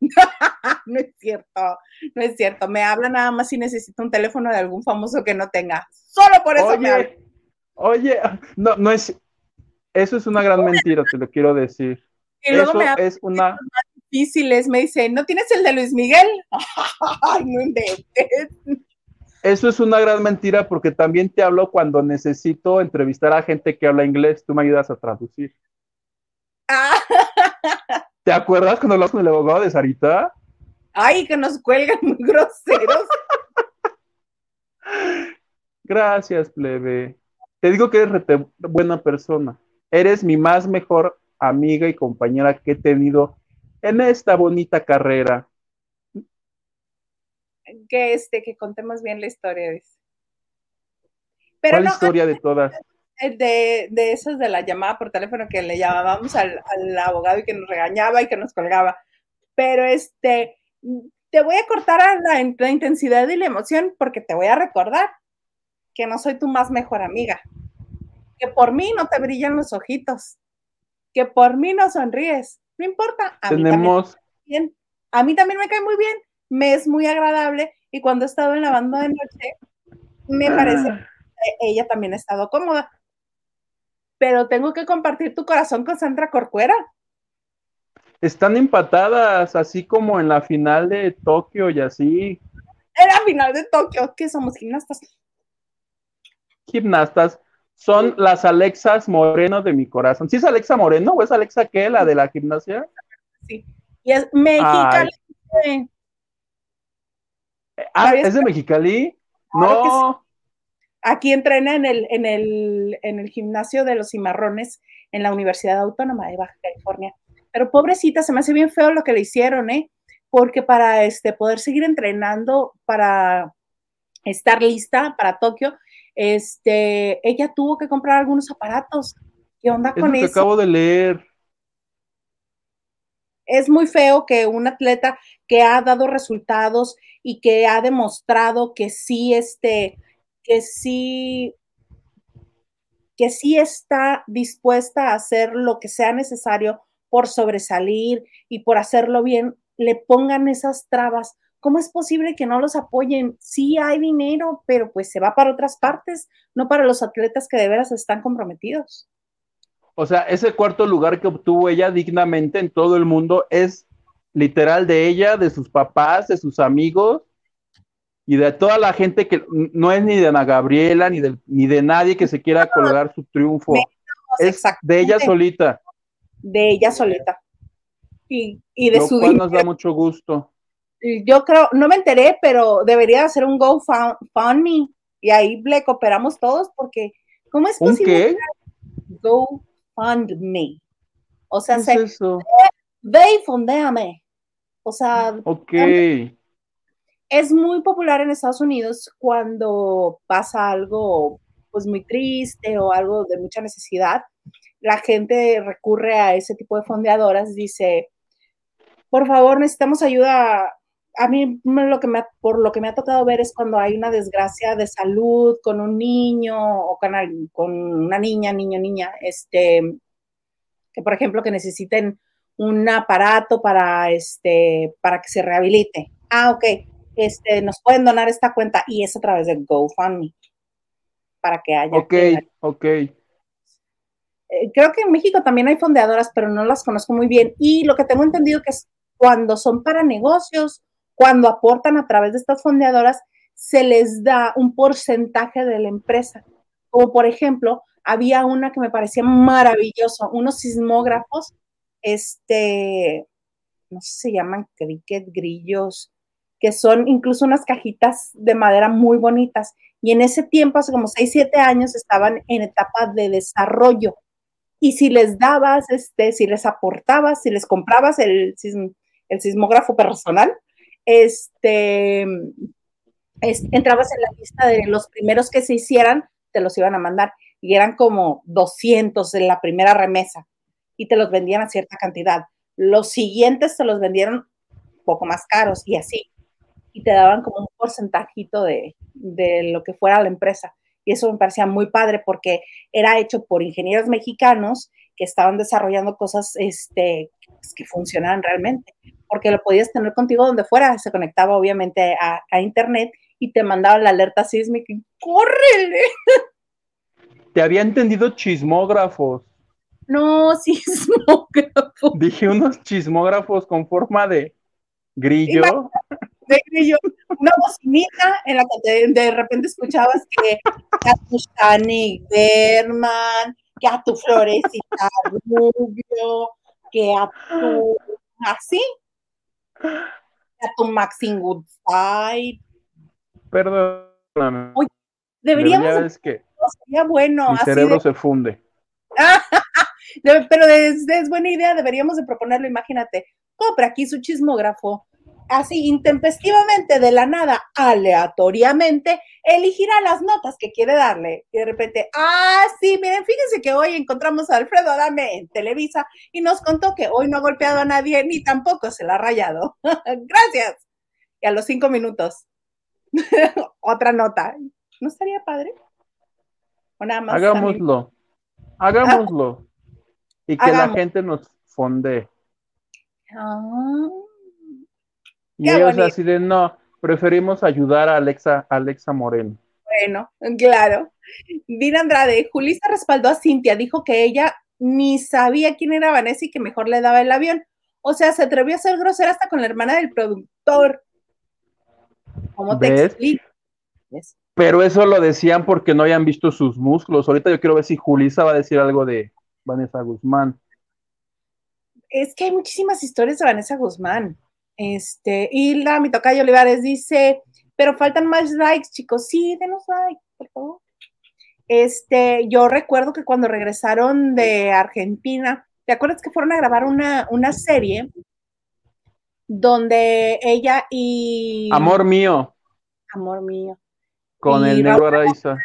<laughs> no es cierto, no es cierto. Me habla nada más si necesita un teléfono de algún famoso que no tenga. Solo por eso oye, me habla. Oye, no, no es. Eso es una gran mentira, te lo quiero decir. Y luego eso me es una. más difíciles. Me dice, ¿no tienes el de Luis Miguel? <laughs> Ay, no inventes. Eso es una gran mentira porque también te hablo cuando necesito entrevistar a gente que habla inglés. Tú me ayudas a traducir. Ah. <laughs> ¿Te acuerdas cuando hablamos con el abogado de Sarita? Ay, que nos cuelgan muy groseros. <laughs> Gracias, plebe. Te digo que eres buena persona. Eres mi más mejor amiga y compañera que he tenido en esta bonita carrera. Que este, que contemos bien la historia. Pero ¿Cuál no, historia de todas? De, de esas de la llamada por teléfono que le llamábamos al, al, abogado y que nos regañaba y que nos colgaba. Pero este, te voy a cortar a la, la intensidad y la emoción porque te voy a recordar que no soy tu más mejor amiga, que por mí no te brillan los ojitos, que por mí no sonríes, no importa. A Tenemos. Mí bien. A mí también me cae muy bien, me es muy agradable y cuando he estado en la banda de noche, me parece Ah. que ella también ha estado cómoda. Pero tengo que compartir tu corazón con Sandra Corcuera. Están empatadas, así como en la final de Tokio y así. En la final de Tokio, que somos gimnastas. Gimnastas son las Alexas Moreno de mi corazón. ¿Sí es Alexa Moreno o es Alexa qué, la de la gimnasia? Sí. Y es Mexicali. Ah, ¿es de Mexicali? Claro no. Sí. Aquí entrena en el, en, el, en el gimnasio de los cimarrones en la Universidad Autónoma de Baja California. Pero pobrecita, se me hace bien feo lo que le hicieron, ¿eh? Porque para este, poder seguir entrenando, para estar lista para Tokio, este, ella tuvo que comprar algunos aparatos. ¿Qué onda es con lo que eso? acabo de leer. Es muy feo que un atleta que ha dado resultados y que ha demostrado que sí, este, que sí, que sí está dispuesta a hacer lo que sea necesario por sobresalir y por hacerlo bien, le pongan esas trabas. ¿Cómo es posible que no los apoyen? Sí hay dinero, pero pues se va para otras partes, no para los atletas que de veras están comprometidos. O sea, ese cuarto lugar que obtuvo ella dignamente en todo el mundo es literal de ella, de sus papás, de sus amigos y de toda la gente que no es ni de Ana Gabriela ni de, ni de nadie que se quiera colgar su triunfo. es de ella solita. De ella solita. Y, y de Lo su cual nos da mucho gusto. Yo creo, no me enteré, pero debería hacer un GoFundMe y ahí le cooperamos todos porque ¿cómo es ¿Un posible? qué? GoFundMe. O sea, ¿Qué es se, eso? ve y fondéame. O sea, Ok. es muy popular en Estados Unidos cuando pasa algo pues muy triste o algo de mucha necesidad. La gente recurre a ese tipo de fondeadoras, dice, por favor, necesitamos ayuda. A mí lo que me ha, por lo que me ha tocado ver es cuando hay una desgracia de salud con un niño o con, alguien- con una niña, niño, niña, este, que por ejemplo que necesiten un aparato para, este, para que se rehabilite. Ah, ok, este, nos pueden donar esta cuenta y es a través de GoFundMe. para que haya. Ok, ok. Eh, creo que en México también hay fondeadoras, pero no las conozco muy bien. Y lo que tengo entendido que es cuando son para negocios, cuando aportan a través de estas fondeadoras, se les da un porcentaje de la empresa. Como por ejemplo, había una que me parecía maravilloso, unos sismógrafos, este, no sé si se llaman cricket, grillos, que son incluso unas cajitas de madera muy bonitas. Y en ese tiempo, hace como 6, 7 años, estaban en etapa de desarrollo y si les dabas, este, si les aportabas, si les comprabas el, el sismógrafo personal, este, entrabas en la lista de los primeros que se hicieran, te los iban a mandar. Y eran como 200 en la primera remesa y te los vendían a cierta cantidad. Los siguientes te los vendieron poco más caros y así. Y te daban como un porcentajito de, de lo que fuera la empresa. Y eso me parecía muy padre porque era hecho por ingenieros mexicanos que estaban desarrollando cosas este, pues, que funcionaban realmente, porque lo podías tener contigo donde fuera, se conectaba obviamente a, internet y te mandaba la alerta sísmica y ¡córrele! <laughs> Te había entendido chismógrafos. No, <laughs> sismógrafos. Dije unos chismógrafos con forma de grillo de grillo, una bocinita en la que de, repente escuchabas que, a tu Shani Berman, que a tu Florecita Rubio, que a tu así, a tu Maxine Woodside. Perdóname. deberíamos. es que sería bueno. Mi cerebro se funde. <laughs> Pero es, es, buena idea, deberíamos de proponerlo, imagínate. Compra aquí su chismógrafo así intempestivamente, de la nada, aleatoriamente, elegirá las notas que quiere darle. Y de repente, ah, sí, miren, fíjense que hoy encontramos a Alfredo Adame en Televisa y nos contó que hoy no ha golpeado a nadie ni tampoco se la ha rayado. <laughs> Gracias. Y a los cinco minutos, <laughs> otra nota. ¿No estaría padre? O nada más. Hagámoslo. Hagámoslo. <laughs> y que la gente nos fonde. Ah. Y ellos así de no, preferimos ayudar a Alexa, Alexa Moreno. Bueno, claro. Dina Andrade, Julissa respaldó a Cintia, dijo que ella ni sabía quién era Vanessa y que mejor le daba el avión. O sea, se atrevió a ser grosera hasta con la hermana del productor. ¿Cómo te explico? Pero eso lo decían porque no habían visto sus músculos. Ahorita yo quiero ver si Julissa va a decir algo de Vanessa Guzmán. Es que hay muchísimas historias de Vanessa Guzmán. Este, Hilda, mi tocayo Olivares dice, pero faltan más likes, chicos. Sí, denos like, por favor. Este, yo recuerdo que cuando regresaron de Argentina, ¿te acuerdas que fueron a grabar una, una serie donde ella y. Amor mío. Amor mío. Con el negro Araiza.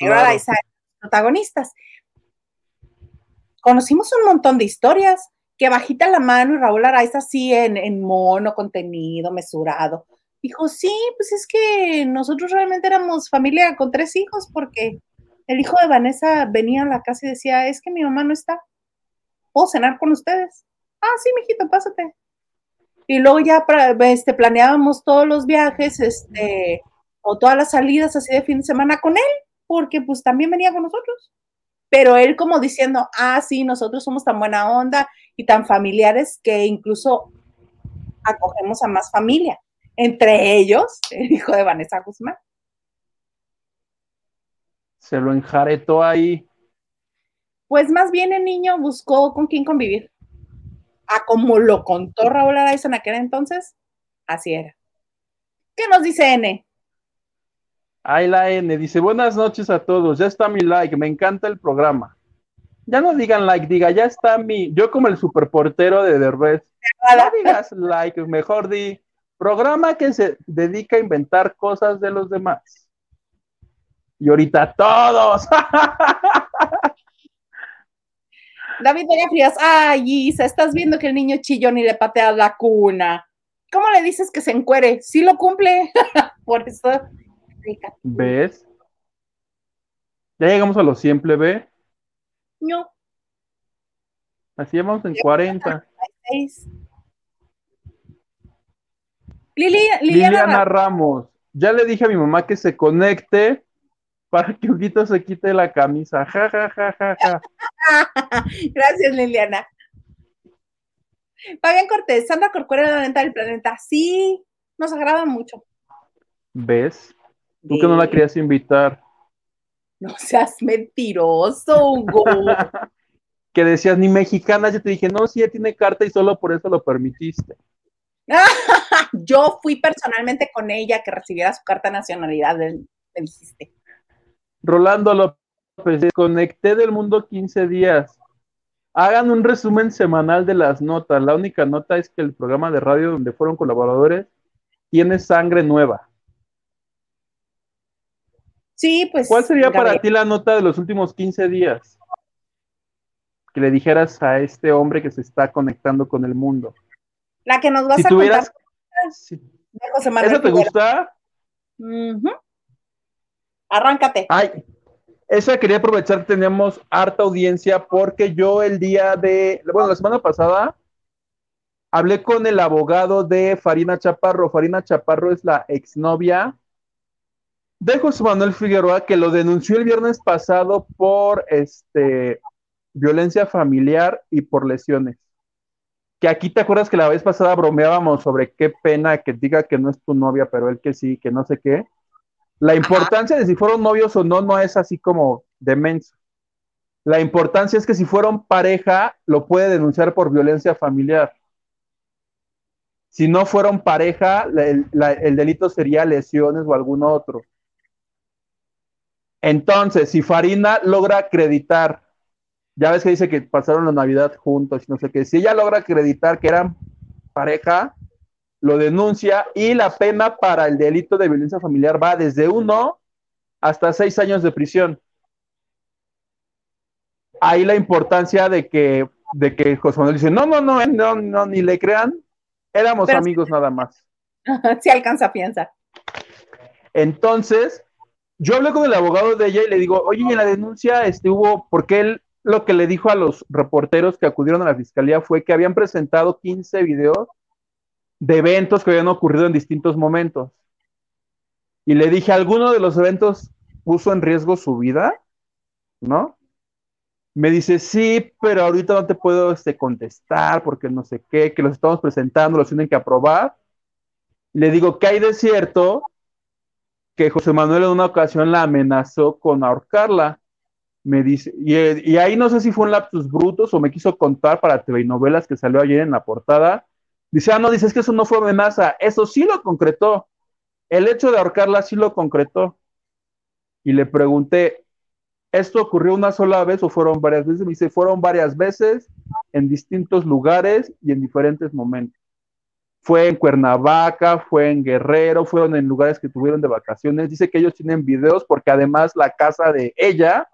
negro Araiza, protagonistas. Conocimos un montón de historias que bajita la mano y Raúl Araiza así en, mono, contenido, mesurado. Dijo, sí, pues es que nosotros realmente éramos familia con tres hijos porque el hijo de Vanessa venía a la casa y decía, es que mi mamá no está, ¿puedo cenar con ustedes? Ah, sí, mijito, pásate. Y luego ya este, planeábamos todos los viajes, este, o todas las salidas así de fin de semana con él, porque pues también venía con nosotros pero él como diciendo, ah, sí, nosotros somos tan buena onda y tan familiares que incluso acogemos a más familia, entre ellos el hijo de Vanessa Guzmán. Se lo enjaretó ahí. Pues más bien el niño buscó con quién convivir. A como lo contó Raúl Araiza en aquel entonces, así era. ¿Qué nos dice N? Ahí la N dice, buenas noches a todos, ya está mi like, me encanta el programa. Ya no digan like, diga, ya está mi, yo como el superportero de Derbez. No digas like, mejor di, programa que se dedica a inventar cosas de los demás. Y ahorita todos. <laughs> David Vega Frías, ay, Isa, estás viendo que el niño chillón y le patea la cuna. ¿Cómo le dices que se encuere? Sí lo cumple. <laughs> Por eso ¿Ves? Ya llegamos a los 100 plebe. No. Así vamos en 40. Liliana, Liliana Ramos. Ya le dije a mi mamá que se conecte para que Huguito se quite la camisa. Ja, ja, ja, ja, ja. <laughs> Gracias, Liliana. Fabián Cortés, Sandra Corcuera, la venta del planeta. Sí, nos agrada mucho. ¿Ves? Tú que no la querías invitar. <laughs> No seas mentiroso, Hugo. <laughs> que decías ni mexicana, yo te dije, no, sí, ella tiene carta y solo por eso lo permitiste. <laughs> yo fui personalmente con ella que recibiera su carta de nacionalidad, me dijiste. Rolando López, desconecté del mundo 15 días. Hagan un resumen semanal de las notas. La única nota es que el programa de radio donde fueron colaboradores tiene sangre nueva. Sí, pues. ¿Cuál sería para ti la nota de los últimos 15 días? Que le dijeras a este hombre que se está conectando con el mundo. La que nos vas a contar. ¿Esa te gusta? Arráncate. Ay, esa quería aprovechar que teníamos harta audiencia porque yo el día de, bueno, la semana pasada hablé con el abogado de Farina Chaparro. Farina Chaparro es la exnovia de José Manuel Figueroa que lo denunció el viernes pasado por este violencia familiar y por lesiones. Que aquí te acuerdas que la vez pasada bromeábamos sobre qué pena que diga que no es tu novia, pero él que sí, que no sé qué. La importancia de si fueron novios o no no es así como demenso. La importancia es que si fueron pareja, lo puede denunciar por violencia familiar. Si no fueron pareja, el, el delito sería lesiones o algún otro. Entonces, si Farina logra acreditar, ya ves que dice que pasaron la Navidad juntos no sé qué, si ella logra acreditar que eran pareja, lo denuncia y la pena para el delito de violencia familiar va desde uno hasta seis años de prisión. Ahí la importancia de que, de que José Manuel dice, no, no, no, no, no, ni le crean, éramos amigos nada más. <laughs> Si alcanza a pensar. Entonces, yo hablé con el abogado de ella y le digo, oye, en la denuncia este, hubo, porque él lo que le dijo a los reporteros que acudieron a la fiscalía fue que habían presentado 15 videos de eventos que habían ocurrido en distintos momentos. Y le dije, ¿alguno de los eventos puso en riesgo su vida? ¿No? Me dice, sí, pero ahorita no te puedo este, contestar porque no sé qué, que los estamos presentando, los tienen que aprobar. Le digo, ¿qué hay de cierto? Que José Manuel en una ocasión la amenazó con ahorcarla. Me dice, y, ahí no sé si fue un lapsus brutos o me quiso contar para TV novelas que salió ayer en la portada Dice, ah, no, dice, que eso no fue amenaza. Eso sí lo concretó. El hecho de ahorcarla sí lo concretó. Y le pregunté, ¿esto ocurrió una sola vez o fueron varias veces? Me dice, fueron varias veces en distintos lugares y en diferentes momentos. Fue en Cuernavaca, fue en Guerrero, fueron en lugares que tuvieron de vacaciones. Dice que ellos tienen videos porque además la casa de ella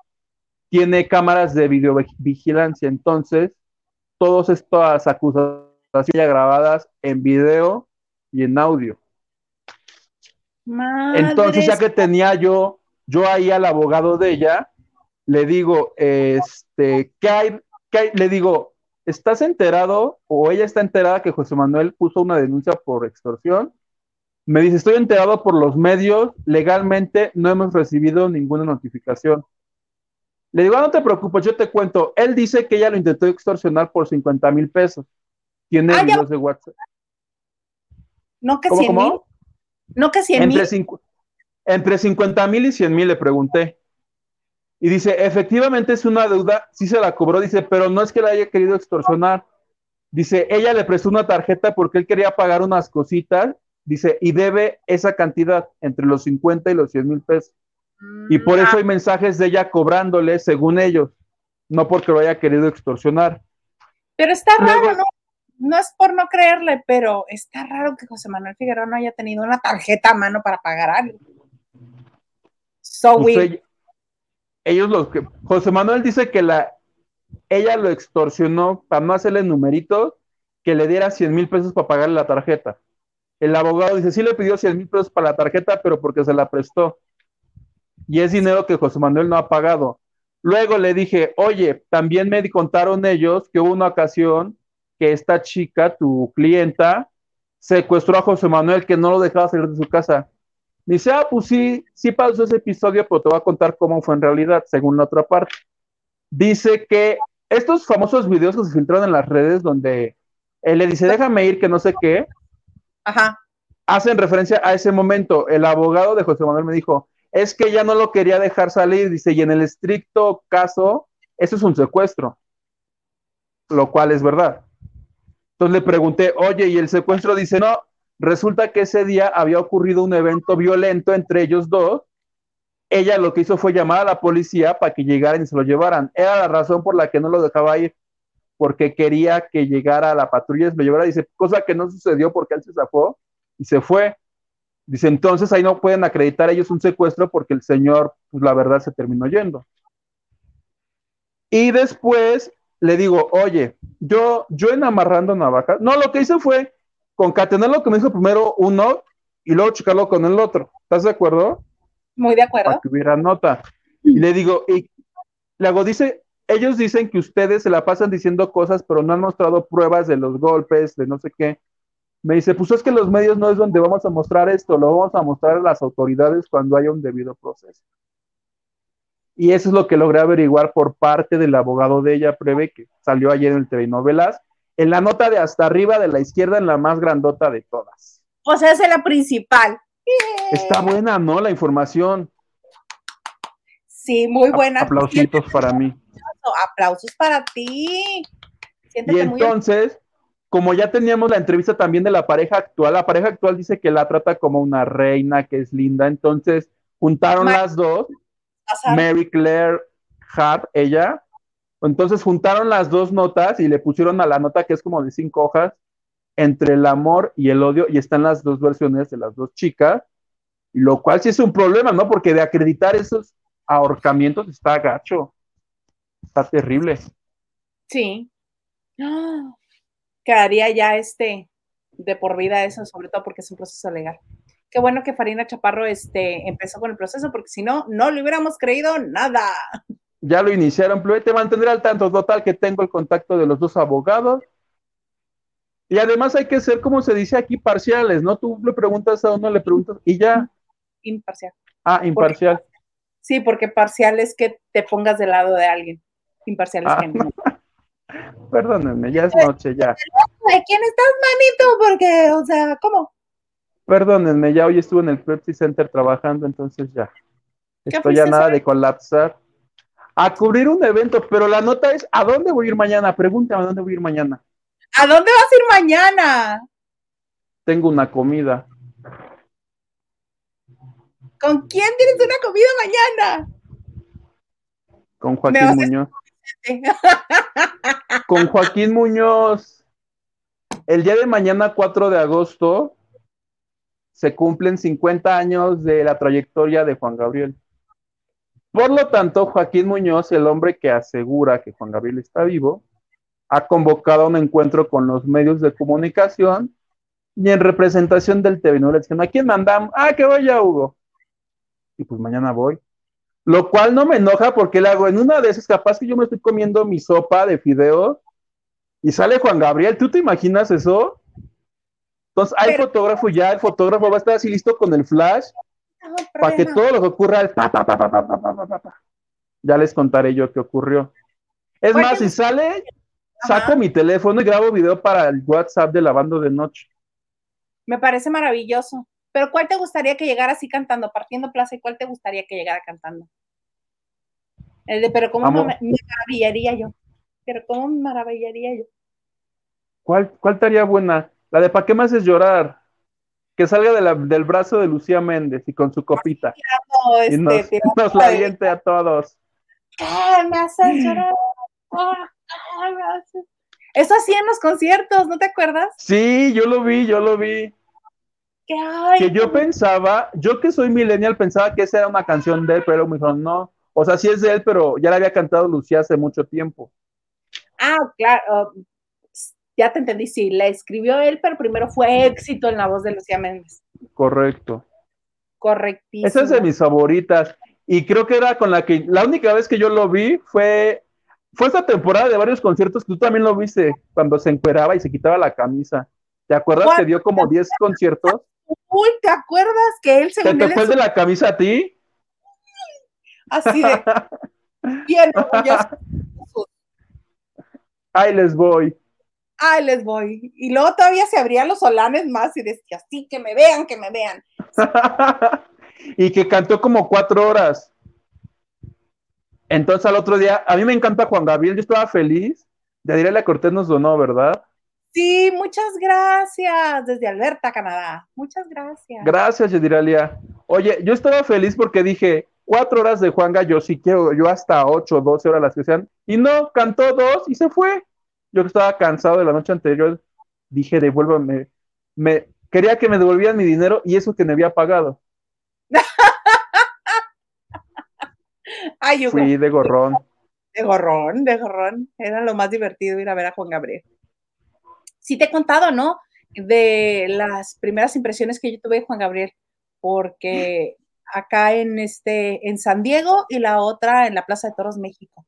tiene cámaras de videovigilancia. Entonces, todas estas acusaciones ya grabadas en video y en audio. Entonces, ya que tenía yo, yo ahí al abogado de ella, le digo, este, ¿qué hay? Le digo, ¿estás enterado o ella está enterada que José Manuel puso una denuncia por extorsión? Me dice, estoy enterado por los medios, legalmente no hemos recibido ninguna notificación. Le digo, ah, no te preocupes, yo te cuento. Él dice que ella lo intentó extorsionar por 50 mil pesos. Tiene ah, videos de WhatsApp. ¿No que 100 mil? ¿No que 100 mil? Entre 50 mil y 100 mil le pregunté. Y dice, efectivamente es una deuda, sí se la cobró, dice, pero no es que la haya querido extorsionar. Dice, ella le prestó una tarjeta porque él quería pagar unas cositas, dice, y debe esa cantidad entre los 50 y los 100 mil pesos. y por eso mm, hay mensajes de ella cobrándole, según ellos, no porque lo haya querido extorsionar. Pero está raro, ¿no? no es por no creerle, pero está raro que José Manuel Figueroa no haya tenido una tarjeta a mano para pagar algo. So pues Ellos los que José Manuel dice que la ella lo extorsionó para no hacerle numeritos que le diera 100 mil pesos para pagarle la tarjeta. El abogado dice, sí le pidió 100 mil pesos para la tarjeta, pero porque se la prestó. Y es dinero que José Manuel no ha pagado. Luego le dije, oye, también me contaron ellos que hubo una ocasión que esta chica, tu clienta, secuestró a José Manuel que no lo dejaba salir de su casa. Me dice, ah, pues sí, sí pasó ese episodio, pero te voy a contar cómo fue en realidad, según la otra parte. Dice que estos famosos videos que se filtraron en las redes donde él le dice, déjame ir, que no sé qué, Ajá. hacen referencia a ese momento. El abogado de José Manuel me dijo, es que ya no lo quería dejar salir, dice, y en el estricto caso, eso es un secuestro, lo cual es verdad. Entonces le pregunté, oye, y el secuestro dice, no, resulta que ese día había ocurrido un evento violento entre ellos dos. Ella lo que hizo fue llamar a la policía para que llegaran y se lo llevaran. Era la razón por la que no lo dejaba ir, porque quería que llegara la patrulla y se lo llevara. Dice, cosa que no sucedió porque él se zafó y se fue. Dice, entonces ahí no pueden acreditar ellos un secuestro porque el señor, pues la verdad, se terminó yendo. Y después le digo, oye, yo, yo en amarrando navajas, no, lo que hice fue concatenar lo que me dijo primero uno y luego checarlo con el otro. ¿Estás de acuerdo? Muy de acuerdo. Para que hubiera nota. Y le digo, y le hago, dice, ellos dicen que ustedes se la pasan diciendo cosas, pero no han mostrado pruebas de los golpes, de no sé qué. Me dice, pues es que los medios no es donde vamos a mostrar esto, lo vamos a mostrar a las autoridades cuando haya un debido proceso. Y eso es lo que logré averiguar por parte del abogado de ella, Preve, que salió ayer en el TV Novelas, en la nota de hasta arriba de la izquierda, en la más grandota de todas. O sea, es la principal. Está buena, ¿no? La información. Sí, muy buena. Aplausitos para mí. Aplausos para ti. Siéntete y entonces, como ya teníamos la entrevista también de la pareja actual, la pareja actual dice que la trata como una reina, que es linda, entonces juntaron las dos, Mary Claire Hart, ella, entonces juntaron las dos notas y le pusieron a la nota que es como de cinco hojas entre el amor y el odio y están las dos versiones de las dos chicas, lo cual sí es un problema, ¿no? Porque de acreditar esos ahorcamientos está gacho, está terrible. Sí. <gasps> Quedaría ya este de por vida eso, sobre todo porque es un proceso legal. Qué bueno que Farina Chaparro este, empezó con el proceso, porque si no, no le hubiéramos creído nada. Ya lo iniciaron, pero te mantendré al tanto, total, que tengo el contacto de los dos abogados. Y además hay que ser, como se dice aquí, parciales, ¿no? Tú le preguntas a uno, le preguntas y ya. Imparcial. Ah, imparcial. sí, porque parcial es que te pongas del lado de alguien. Imparcial es Ah. que no. <laughs> Perdónenme, ya es noche, ya. ¿De quién estás, manito? Porque, o sea, ¿cómo? Perdónenme, ya hoy estuve en el Pepsi Center trabajando, entonces ya. ¿Qué Estoy ya nada de colapsar. A cubrir un evento, pero la nota es, ¿a dónde voy a ir mañana? Pregúntame a dónde voy a ir mañana. ¿A dónde vas a ir mañana? Tengo una comida. ¿Con quién tienes una comida mañana? Con Joaquín Muñoz. Con <laughs> Joaquín Muñoz. El día de mañana, 4 de agosto, se cumplen 50 años de la trayectoria de Juan Gabriel. Por lo tanto, Joaquín Muñoz, el hombre que asegura que Juan Gabriel está vivo, ha convocado un encuentro con los medios de comunicación y en representación del TV le dicen, ¿a quién mandamos? Ah, que vaya Hugo. Y pues mañana voy. Lo cual no me enoja porque le hago en una de esas, capaz que yo me estoy comiendo mi sopa de fideos y sale Juan Gabriel. ¿Tú te imaginas eso? Entonces hay Pero- fotógrafo ya, el fotógrafo va a estar así listo con el flash para que todo lo que ocurra es pa, pa, pa, pa, pa, pa, pa, pa, pa, pa. Ya les contaré yo qué ocurrió. Es más, si sale, Ajá. saco mi teléfono y grabo video para el WhatsApp de la banda de noche. Me parece maravilloso. Pero ¿cuál te gustaría que llegara así cantando, partiendo plaza? ¿Y cuál te gustaría que llegara cantando? El de, pero ¿cómo me, me maravillaría yo? Pero ¿cómo me maravillaría yo? ¿Cuál, cuál estaría buena? La de ¿Para qué me haces llorar? Que salga de la- del brazo de Lucía Méndez y con su copita. Y este, nos, <laughs> tirando nos la de- aviente a todos. Ah, me haces llorar. Ah, ah, me haces- Eso hacía en los conciertos, ¿no te acuerdas? Sí, yo lo vi, yo lo vi. Que, ay, Que yo pensaba, yo que soy millennial, pensaba que esa era una canción de él, pero me dijeron, no. O sea, sí es de él, pero ya la había cantado Lucía hace mucho tiempo. Ah, claro. Ya te entendí, sí, la escribió él, pero primero fue éxito en la voz de Lucía Méndez. Correcto. Correctísimo. Esa es de mis favoritas. Y creo que era con la que, la única vez que yo lo vi fue, fue esta temporada de varios conciertos que tú también lo viste, cuando se encueraba y se quitaba la camisa. ¿Te acuerdas que dio como 10 conciertos? Uy, ¿te acuerdas que él se ¿Te el de la camisa a ti? Así de <laughs> bien. Ahí les voy. Ahí les voy. Y luego todavía se abrían los solanes más y decía, sí, que me vean, que me vean. <laughs> y que cantó como cuatro horas. Entonces al otro día, a mí me encanta Juan Gabriel, yo estaba feliz. Yadira Cortés nos donó, ¿verdad? Sí, muchas gracias desde Alberta, Canadá. Muchas gracias. Gracias, Yadiralia. Oye, yo estaba feliz porque dije, cuatro horas de Juanga, yo sí quiero, yo hasta ocho, doce horas las que sean. Y no, cantó dos y se fue. Yo que estaba cansado de la noche anterior, dije, devuélvame. Me, quería que me devolvieran mi dinero y eso que me había pagado. <laughs> Ay, Fui de gorrón. De gorrón, de gorrón. Era lo más divertido ir a ver a Juan Gabriel. Sí te he contado, ¿no? De las primeras impresiones que yo tuve de Juan Gabriel, porque acá en este en San Diego y la otra en la Plaza de Toros México.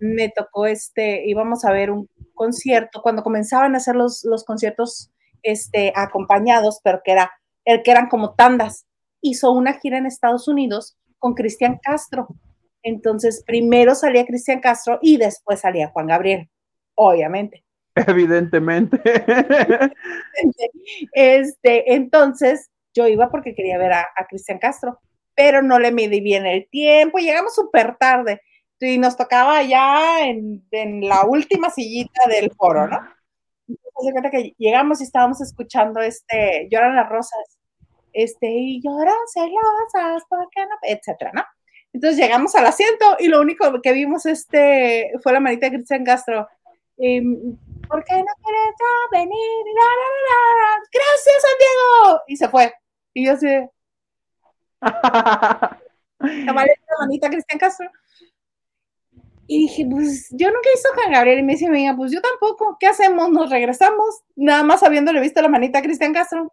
Me tocó este íbamos a ver un concierto cuando comenzaban a hacer los, los conciertos este acompañados, pero que era el que eran como tandas. Hizo una gira en Estados Unidos con Cristian Castro. Entonces, primero salía Cristian Castro y después salía Juan Gabriel, obviamente. Evidentemente. <laughs> Este, entonces, yo iba porque quería ver a, Cristian Castro, pero no le midí bien el tiempo, llegamos súper tarde y nos tocaba ya en, la última sillita del foro, ¿no? Entonces, que llegamos y estábamos escuchando este, lloran las rosas, este, y lloran celosas, porque no? etcétera, ¿no? Entonces llegamos al asiento y lo único que vimos este, fue la manita de Cristian Castro. Em, ¿Por qué no quieres venir? Gracias, Santiago. Y se fue. Y yo así. la <laughs> manita Cristian Castro. Y dije, pues yo nunca a Juan Gabriel. Y me dice, venga, pues yo tampoco. ¿Qué hacemos? ¿Nos regresamos? Nada más habiéndole visto la manita a Cristian Castro.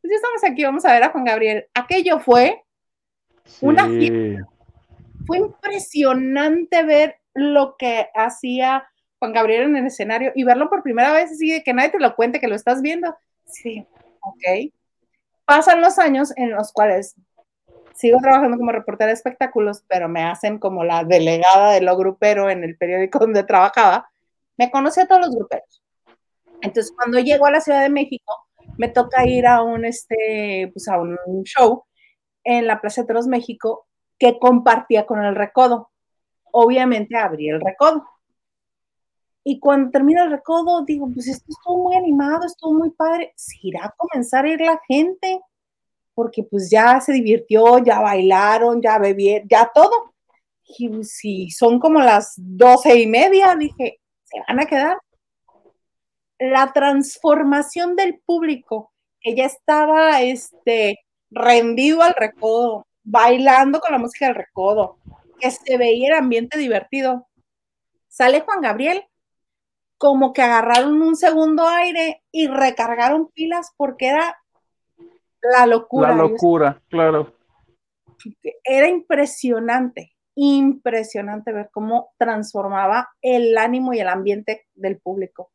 Pues ya estamos aquí, vamos a ver a Juan Gabriel. Aquello fue una Fue impresionante ver lo que hacía Juan Gabriel en el escenario y verlo por primera vez así de que nadie te lo cuente, que lo estás viendo. Sí, ok. Pasan los años en los cuales sigo trabajando como reportera de espectáculos, pero me hacen como la delegada de lo grupero en el periódico <laughs> donde trabajaba. Me conocí a todos los gruperos. Entonces, cuando llego a la Ciudad de México, me toca ir a un, este, pues a un show en la Plaza de Toros México que compartía con el Recodo. Obviamente abrí el Recodo. Y cuando termina el recodo, digo, pues esto estuvo muy animado, estuvo muy padre. ¿Se irá a comenzar a ir la gente? Porque pues ya se divirtió, ya bailaron, ya bebieron, ya todo. Y si son como las doce y media, dije, ¿se van a quedar? La transformación del público, que ya estaba este, rendido al recodo, bailando con la música del recodo, que se veía el ambiente divertido. Sale Juan Gabriel como que agarraron un segundo aire y recargaron pilas porque era la locura. La locura, claro. Era impresionante, impresionante ver cómo transformaba el ánimo y el ambiente del público.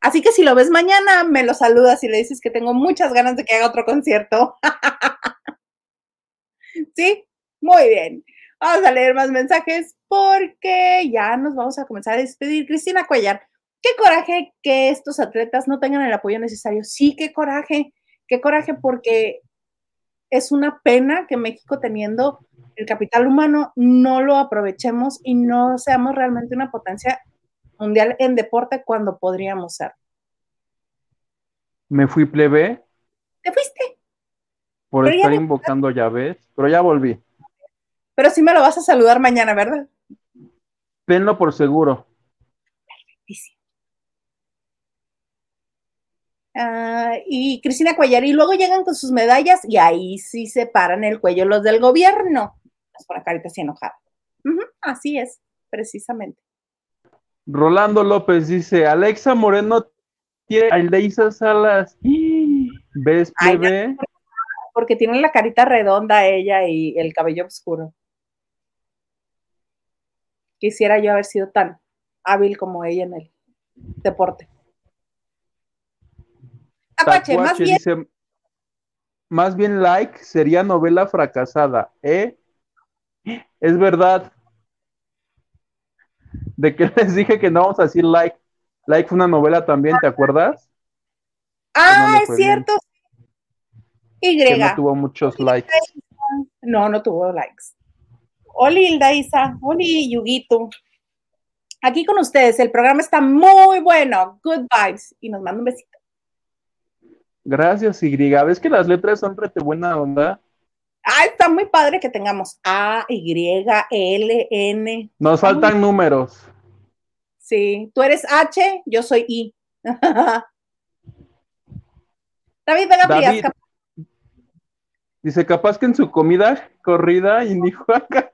Así que si lo ves mañana, me lo saludas y le dices que tengo muchas ganas de que haga otro concierto. <laughs> sí, muy bien. Vamos a leer más mensajes porque ya nos vamos a comenzar a despedir. Cristina Cuellar, Qué coraje que estos atletas no tengan el apoyo necesario. Sí, qué coraje, qué coraje porque es una pena que México teniendo el capital humano no lo aprovechemos y no seamos realmente una potencia mundial en deporte cuando podríamos ser. Me fui plebe. ¿Te fuiste? Por estar invocando llaves, pero ya volví. Pero sí me lo vas a saludar mañana, ¿verdad? Tenlo por seguro. Perfectísimo. Ah, y Cristina Cuellar, y luego llegan con sus medallas y ahí sí se paran el cuello los del gobierno. Es por carita así enojada. así es, precisamente. Rolando López dice, Alexa Moreno tiene a Leisa Salas. ¿Ves, bebé? porque tiene la carita redonda ella y el cabello oscuro. Quisiera yo haber sido tan hábil como ella en el deporte. Más bien. Dice, más bien like, sería novela fracasada, ¿eh? Es verdad. De que <laughs> les dije que no vamos a decir like. Like fue una novela también, ¿te acuerdas? Ah, es cierto. Y. Que no tuvo muchos likes. No, no tuvo likes. Oli, Hilda Isa. Oli, Yuguito. Aquí con ustedes, el programa está muy bueno. Good vibes. Y nos manda un besito. Gracias, Y. ¿Ves que las letras son rete buena onda? Ah, está muy padre que tengamos A, Y, L, N. Nos faltan números. Sí, tú eres H, yo soy I. <laughs> David Vega David, Dice, capaz que en su comida corrida y dijo acá,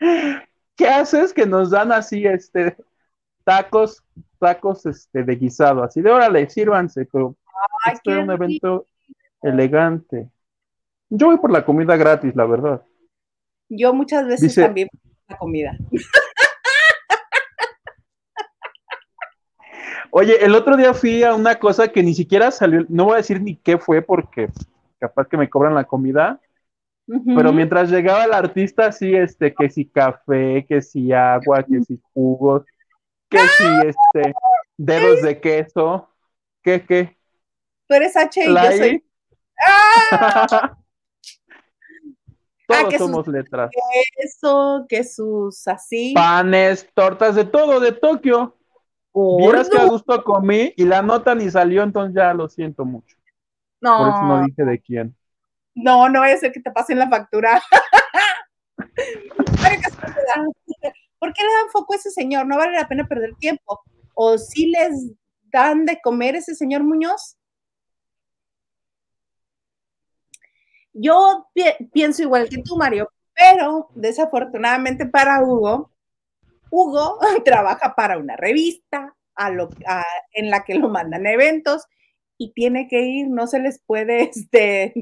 <laughs> ¿qué haces que nos dan así, este, tacos, tacos, este, de guisado? Así de, órale, sírvanse, pero Ay, esto es un evento elegante. Yo voy por la comida gratis, la verdad. Yo muchas veces Dice- también la comida. <laughs> Oye, el otro día fui a una cosa que ni siquiera salió, no voy a decir ni qué fue porque capaz que me cobran la comida, pero mientras llegaba el artista, sí, este, que si café, que si agua, que si jugos, que si, este, dedos de queso, que, que, Tú eres H y la yo soy I. ¡Ah! <laughs> Todos que sus- somos letras. eso, que sus así. Panes, tortas, de todo, de Tokio. Vieras que a gusto comí y la nota ni salió, entonces ya lo siento mucho. Por eso no No, dije de quién. no, no es el que te pasen la factura. <laughs> ¿Por qué le dan foco a ese señor? No vale la pena perder tiempo. ¿O si les dan de comer ese señor Muñoz? Yo pi- pienso igual que tú, Mario, pero desafortunadamente para Hugo, Hugo <laughs> trabaja para una revista a lo, a- en la que lo mandan a eventos y tiene que ir, no se les puede <laughs> este,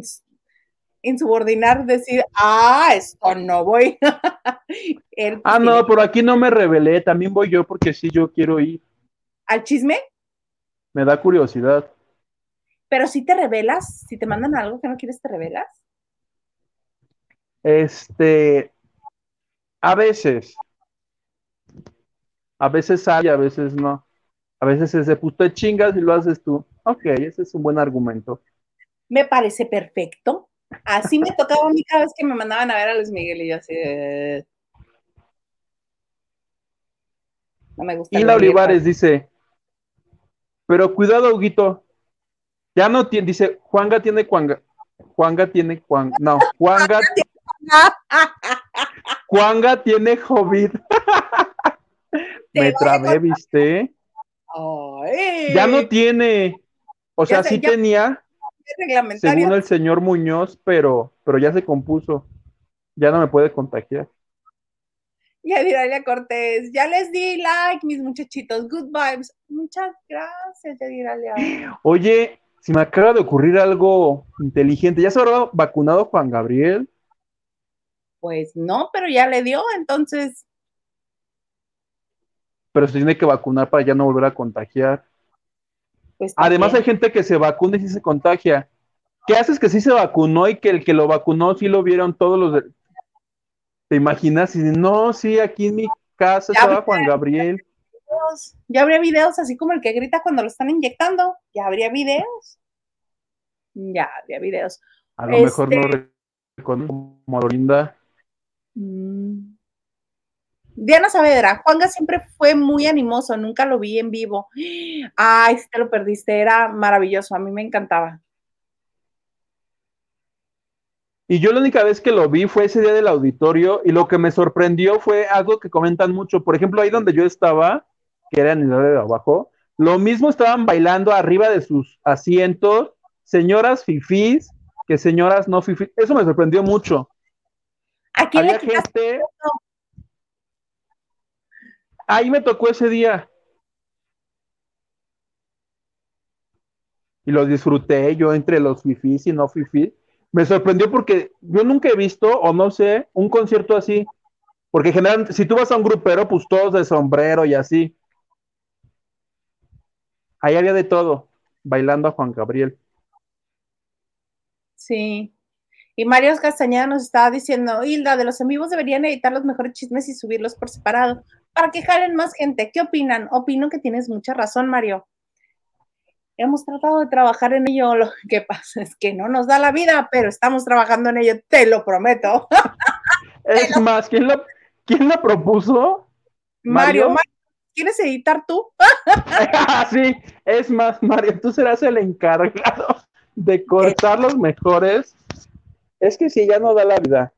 insubordinar, decir, ah, esto no voy. <laughs> Él, Ah, no, por aquí no me revelé, también voy yo porque sí, yo quiero ir. Al chisme, Me da curiosidad. pero si te revelas, si te mandan algo que no quieres, te revelas. Este, a veces, a veces hay, a veces no. A veces es de puto de chingas y lo haces tú. Ok, ese es un buen argumento. Me parece perfecto. Así me tocaba a mí cada vez que me mandaban a ver a Luis Miguel y yo así, no me gusta. Luis Miguel. Olivares dice, pero cuidado, Huguito. Ya no tiene, dice, Juanga tiene Juanga. Juanga tiene Juan, no, Juanga, Juanga tiene COVID. Me a trabé, ¿viste? Ay. Ya no tiene. O sea, sí tenía, según el señor Muñoz, pero, pero ya se compuso. Ya no me puede contagiar. Ya Diralia Cortés, ya les di like, mis muchachitos, good vibes. Muchas gracias, Yadiralia. Oye, si me acaba de ocurrir algo inteligente, ¿ya se habrá vacunado Juan Gabriel? Pues no, pero ya le dio, entonces, Pero se tiene que vacunar para ya no volver a contagiar. pues. Además, hay gente que se vacuna y sí se contagia. ¿Qué haces que sí se vacunó y que el que lo vacunó sí lo vieron todos los de... ¿Te imaginas? Y no, sí, aquí en mi casa Ya estaba. Juan Gabriel. videos, Ya habría videos así como el que grita cuando lo están inyectando. Ya habría videos. Ya habría videos. A lo mejor Este- no reconozco como Dorinda. Mm. Diana Saavedra, Juanga siempre fue muy animoso, nunca lo vi en vivo. Ay, si te lo perdiste, era maravilloso, a mí me encantaba. Y yo la única vez que lo vi fue ese día del auditorio y lo que me sorprendió fue algo que comentan mucho. Por ejemplo, ahí donde yo estaba, que era en el área de abajo, lo mismo estaban bailando arriba de sus asientos, señoras fifís que señoras no fifís. Eso me sorprendió mucho. ¿A quién le Había gente. Ahí me tocó ese día. Y lo disfruté yo entre los fifís y no fifís. Me sorprendió porque yo nunca he visto, o no sé, un concierto así. Porque generalmente, si tú vas a un grupero, pues todos de sombrero y así. Ahí había de todo, bailando a Juan Gabriel. Sí. Y Mario Castañeda nos estaba diciendo, Hilda, de los en vivos deberían editar los mejores chismes y subirlos por separado para que jalen más gente. ¿Qué opinan? Opino que tienes mucha razón, Mario. Hemos tratado de trabajar en ello. Lo que pasa es que no nos da la vida, pero estamos trabajando en ello, te lo prometo. <laughs> Es más, ¿quién lo, quién lo propuso? Mario, Mario, ¿quieres editar tú? <laughs> sí, es más, Mario, tú serás el encargado de cortar los mejores. Es que si ya no da la vida.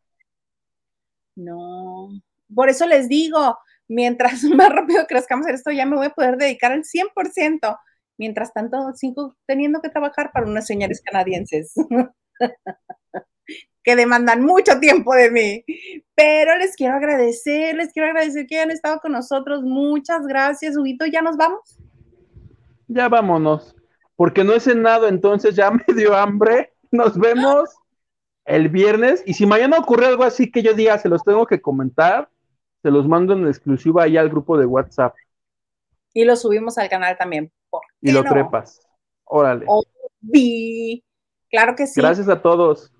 No, por eso les digo, mientras <laughs> más rápido crezcamos en esto, ya me voy a poder dedicar al 100%. Mientras tanto, sigo teniendo que trabajar para unas señores canadienses <laughs> que demandan mucho tiempo de mí. Pero les quiero agradecer, les quiero agradecer que hayan estado con nosotros. Muchas gracias, Huguito. ¿Ya nos vamos? Ya vámonos, porque no he cenado, entonces ya <laughs> me dio hambre. Nos vemos el viernes. Y si mañana ocurre algo así que yo diga, se los tengo que comentar, se los mando en exclusiva ahí al grupo de WhatsApp. Y lo subimos al canal también. Y lo trepas. Órale. Claro que sí. Gracias a todos.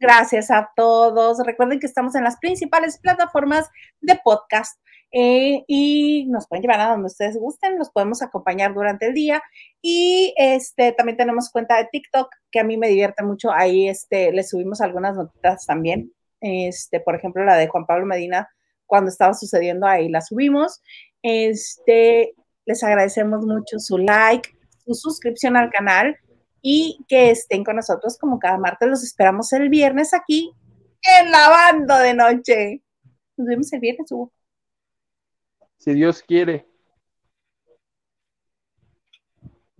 Gracias a todos. Recuerden que estamos en las principales plataformas de podcast eh, y nos pueden llevar a donde ustedes gusten, nos podemos acompañar durante el día y este también tenemos cuenta de TikTok que a mí me divierte mucho. Ahí este le subimos algunas notitas también. Este, por ejemplo, la de Juan Pablo Medina cuando estaba sucediendo ahí la subimos. Este, les agradecemos mucho su like, su suscripción al canal y que estén con nosotros como cada martes. Los esperamos el viernes aquí en Lavando de Noche. Nos vemos el viernes, Hugo. Si Dios quiere.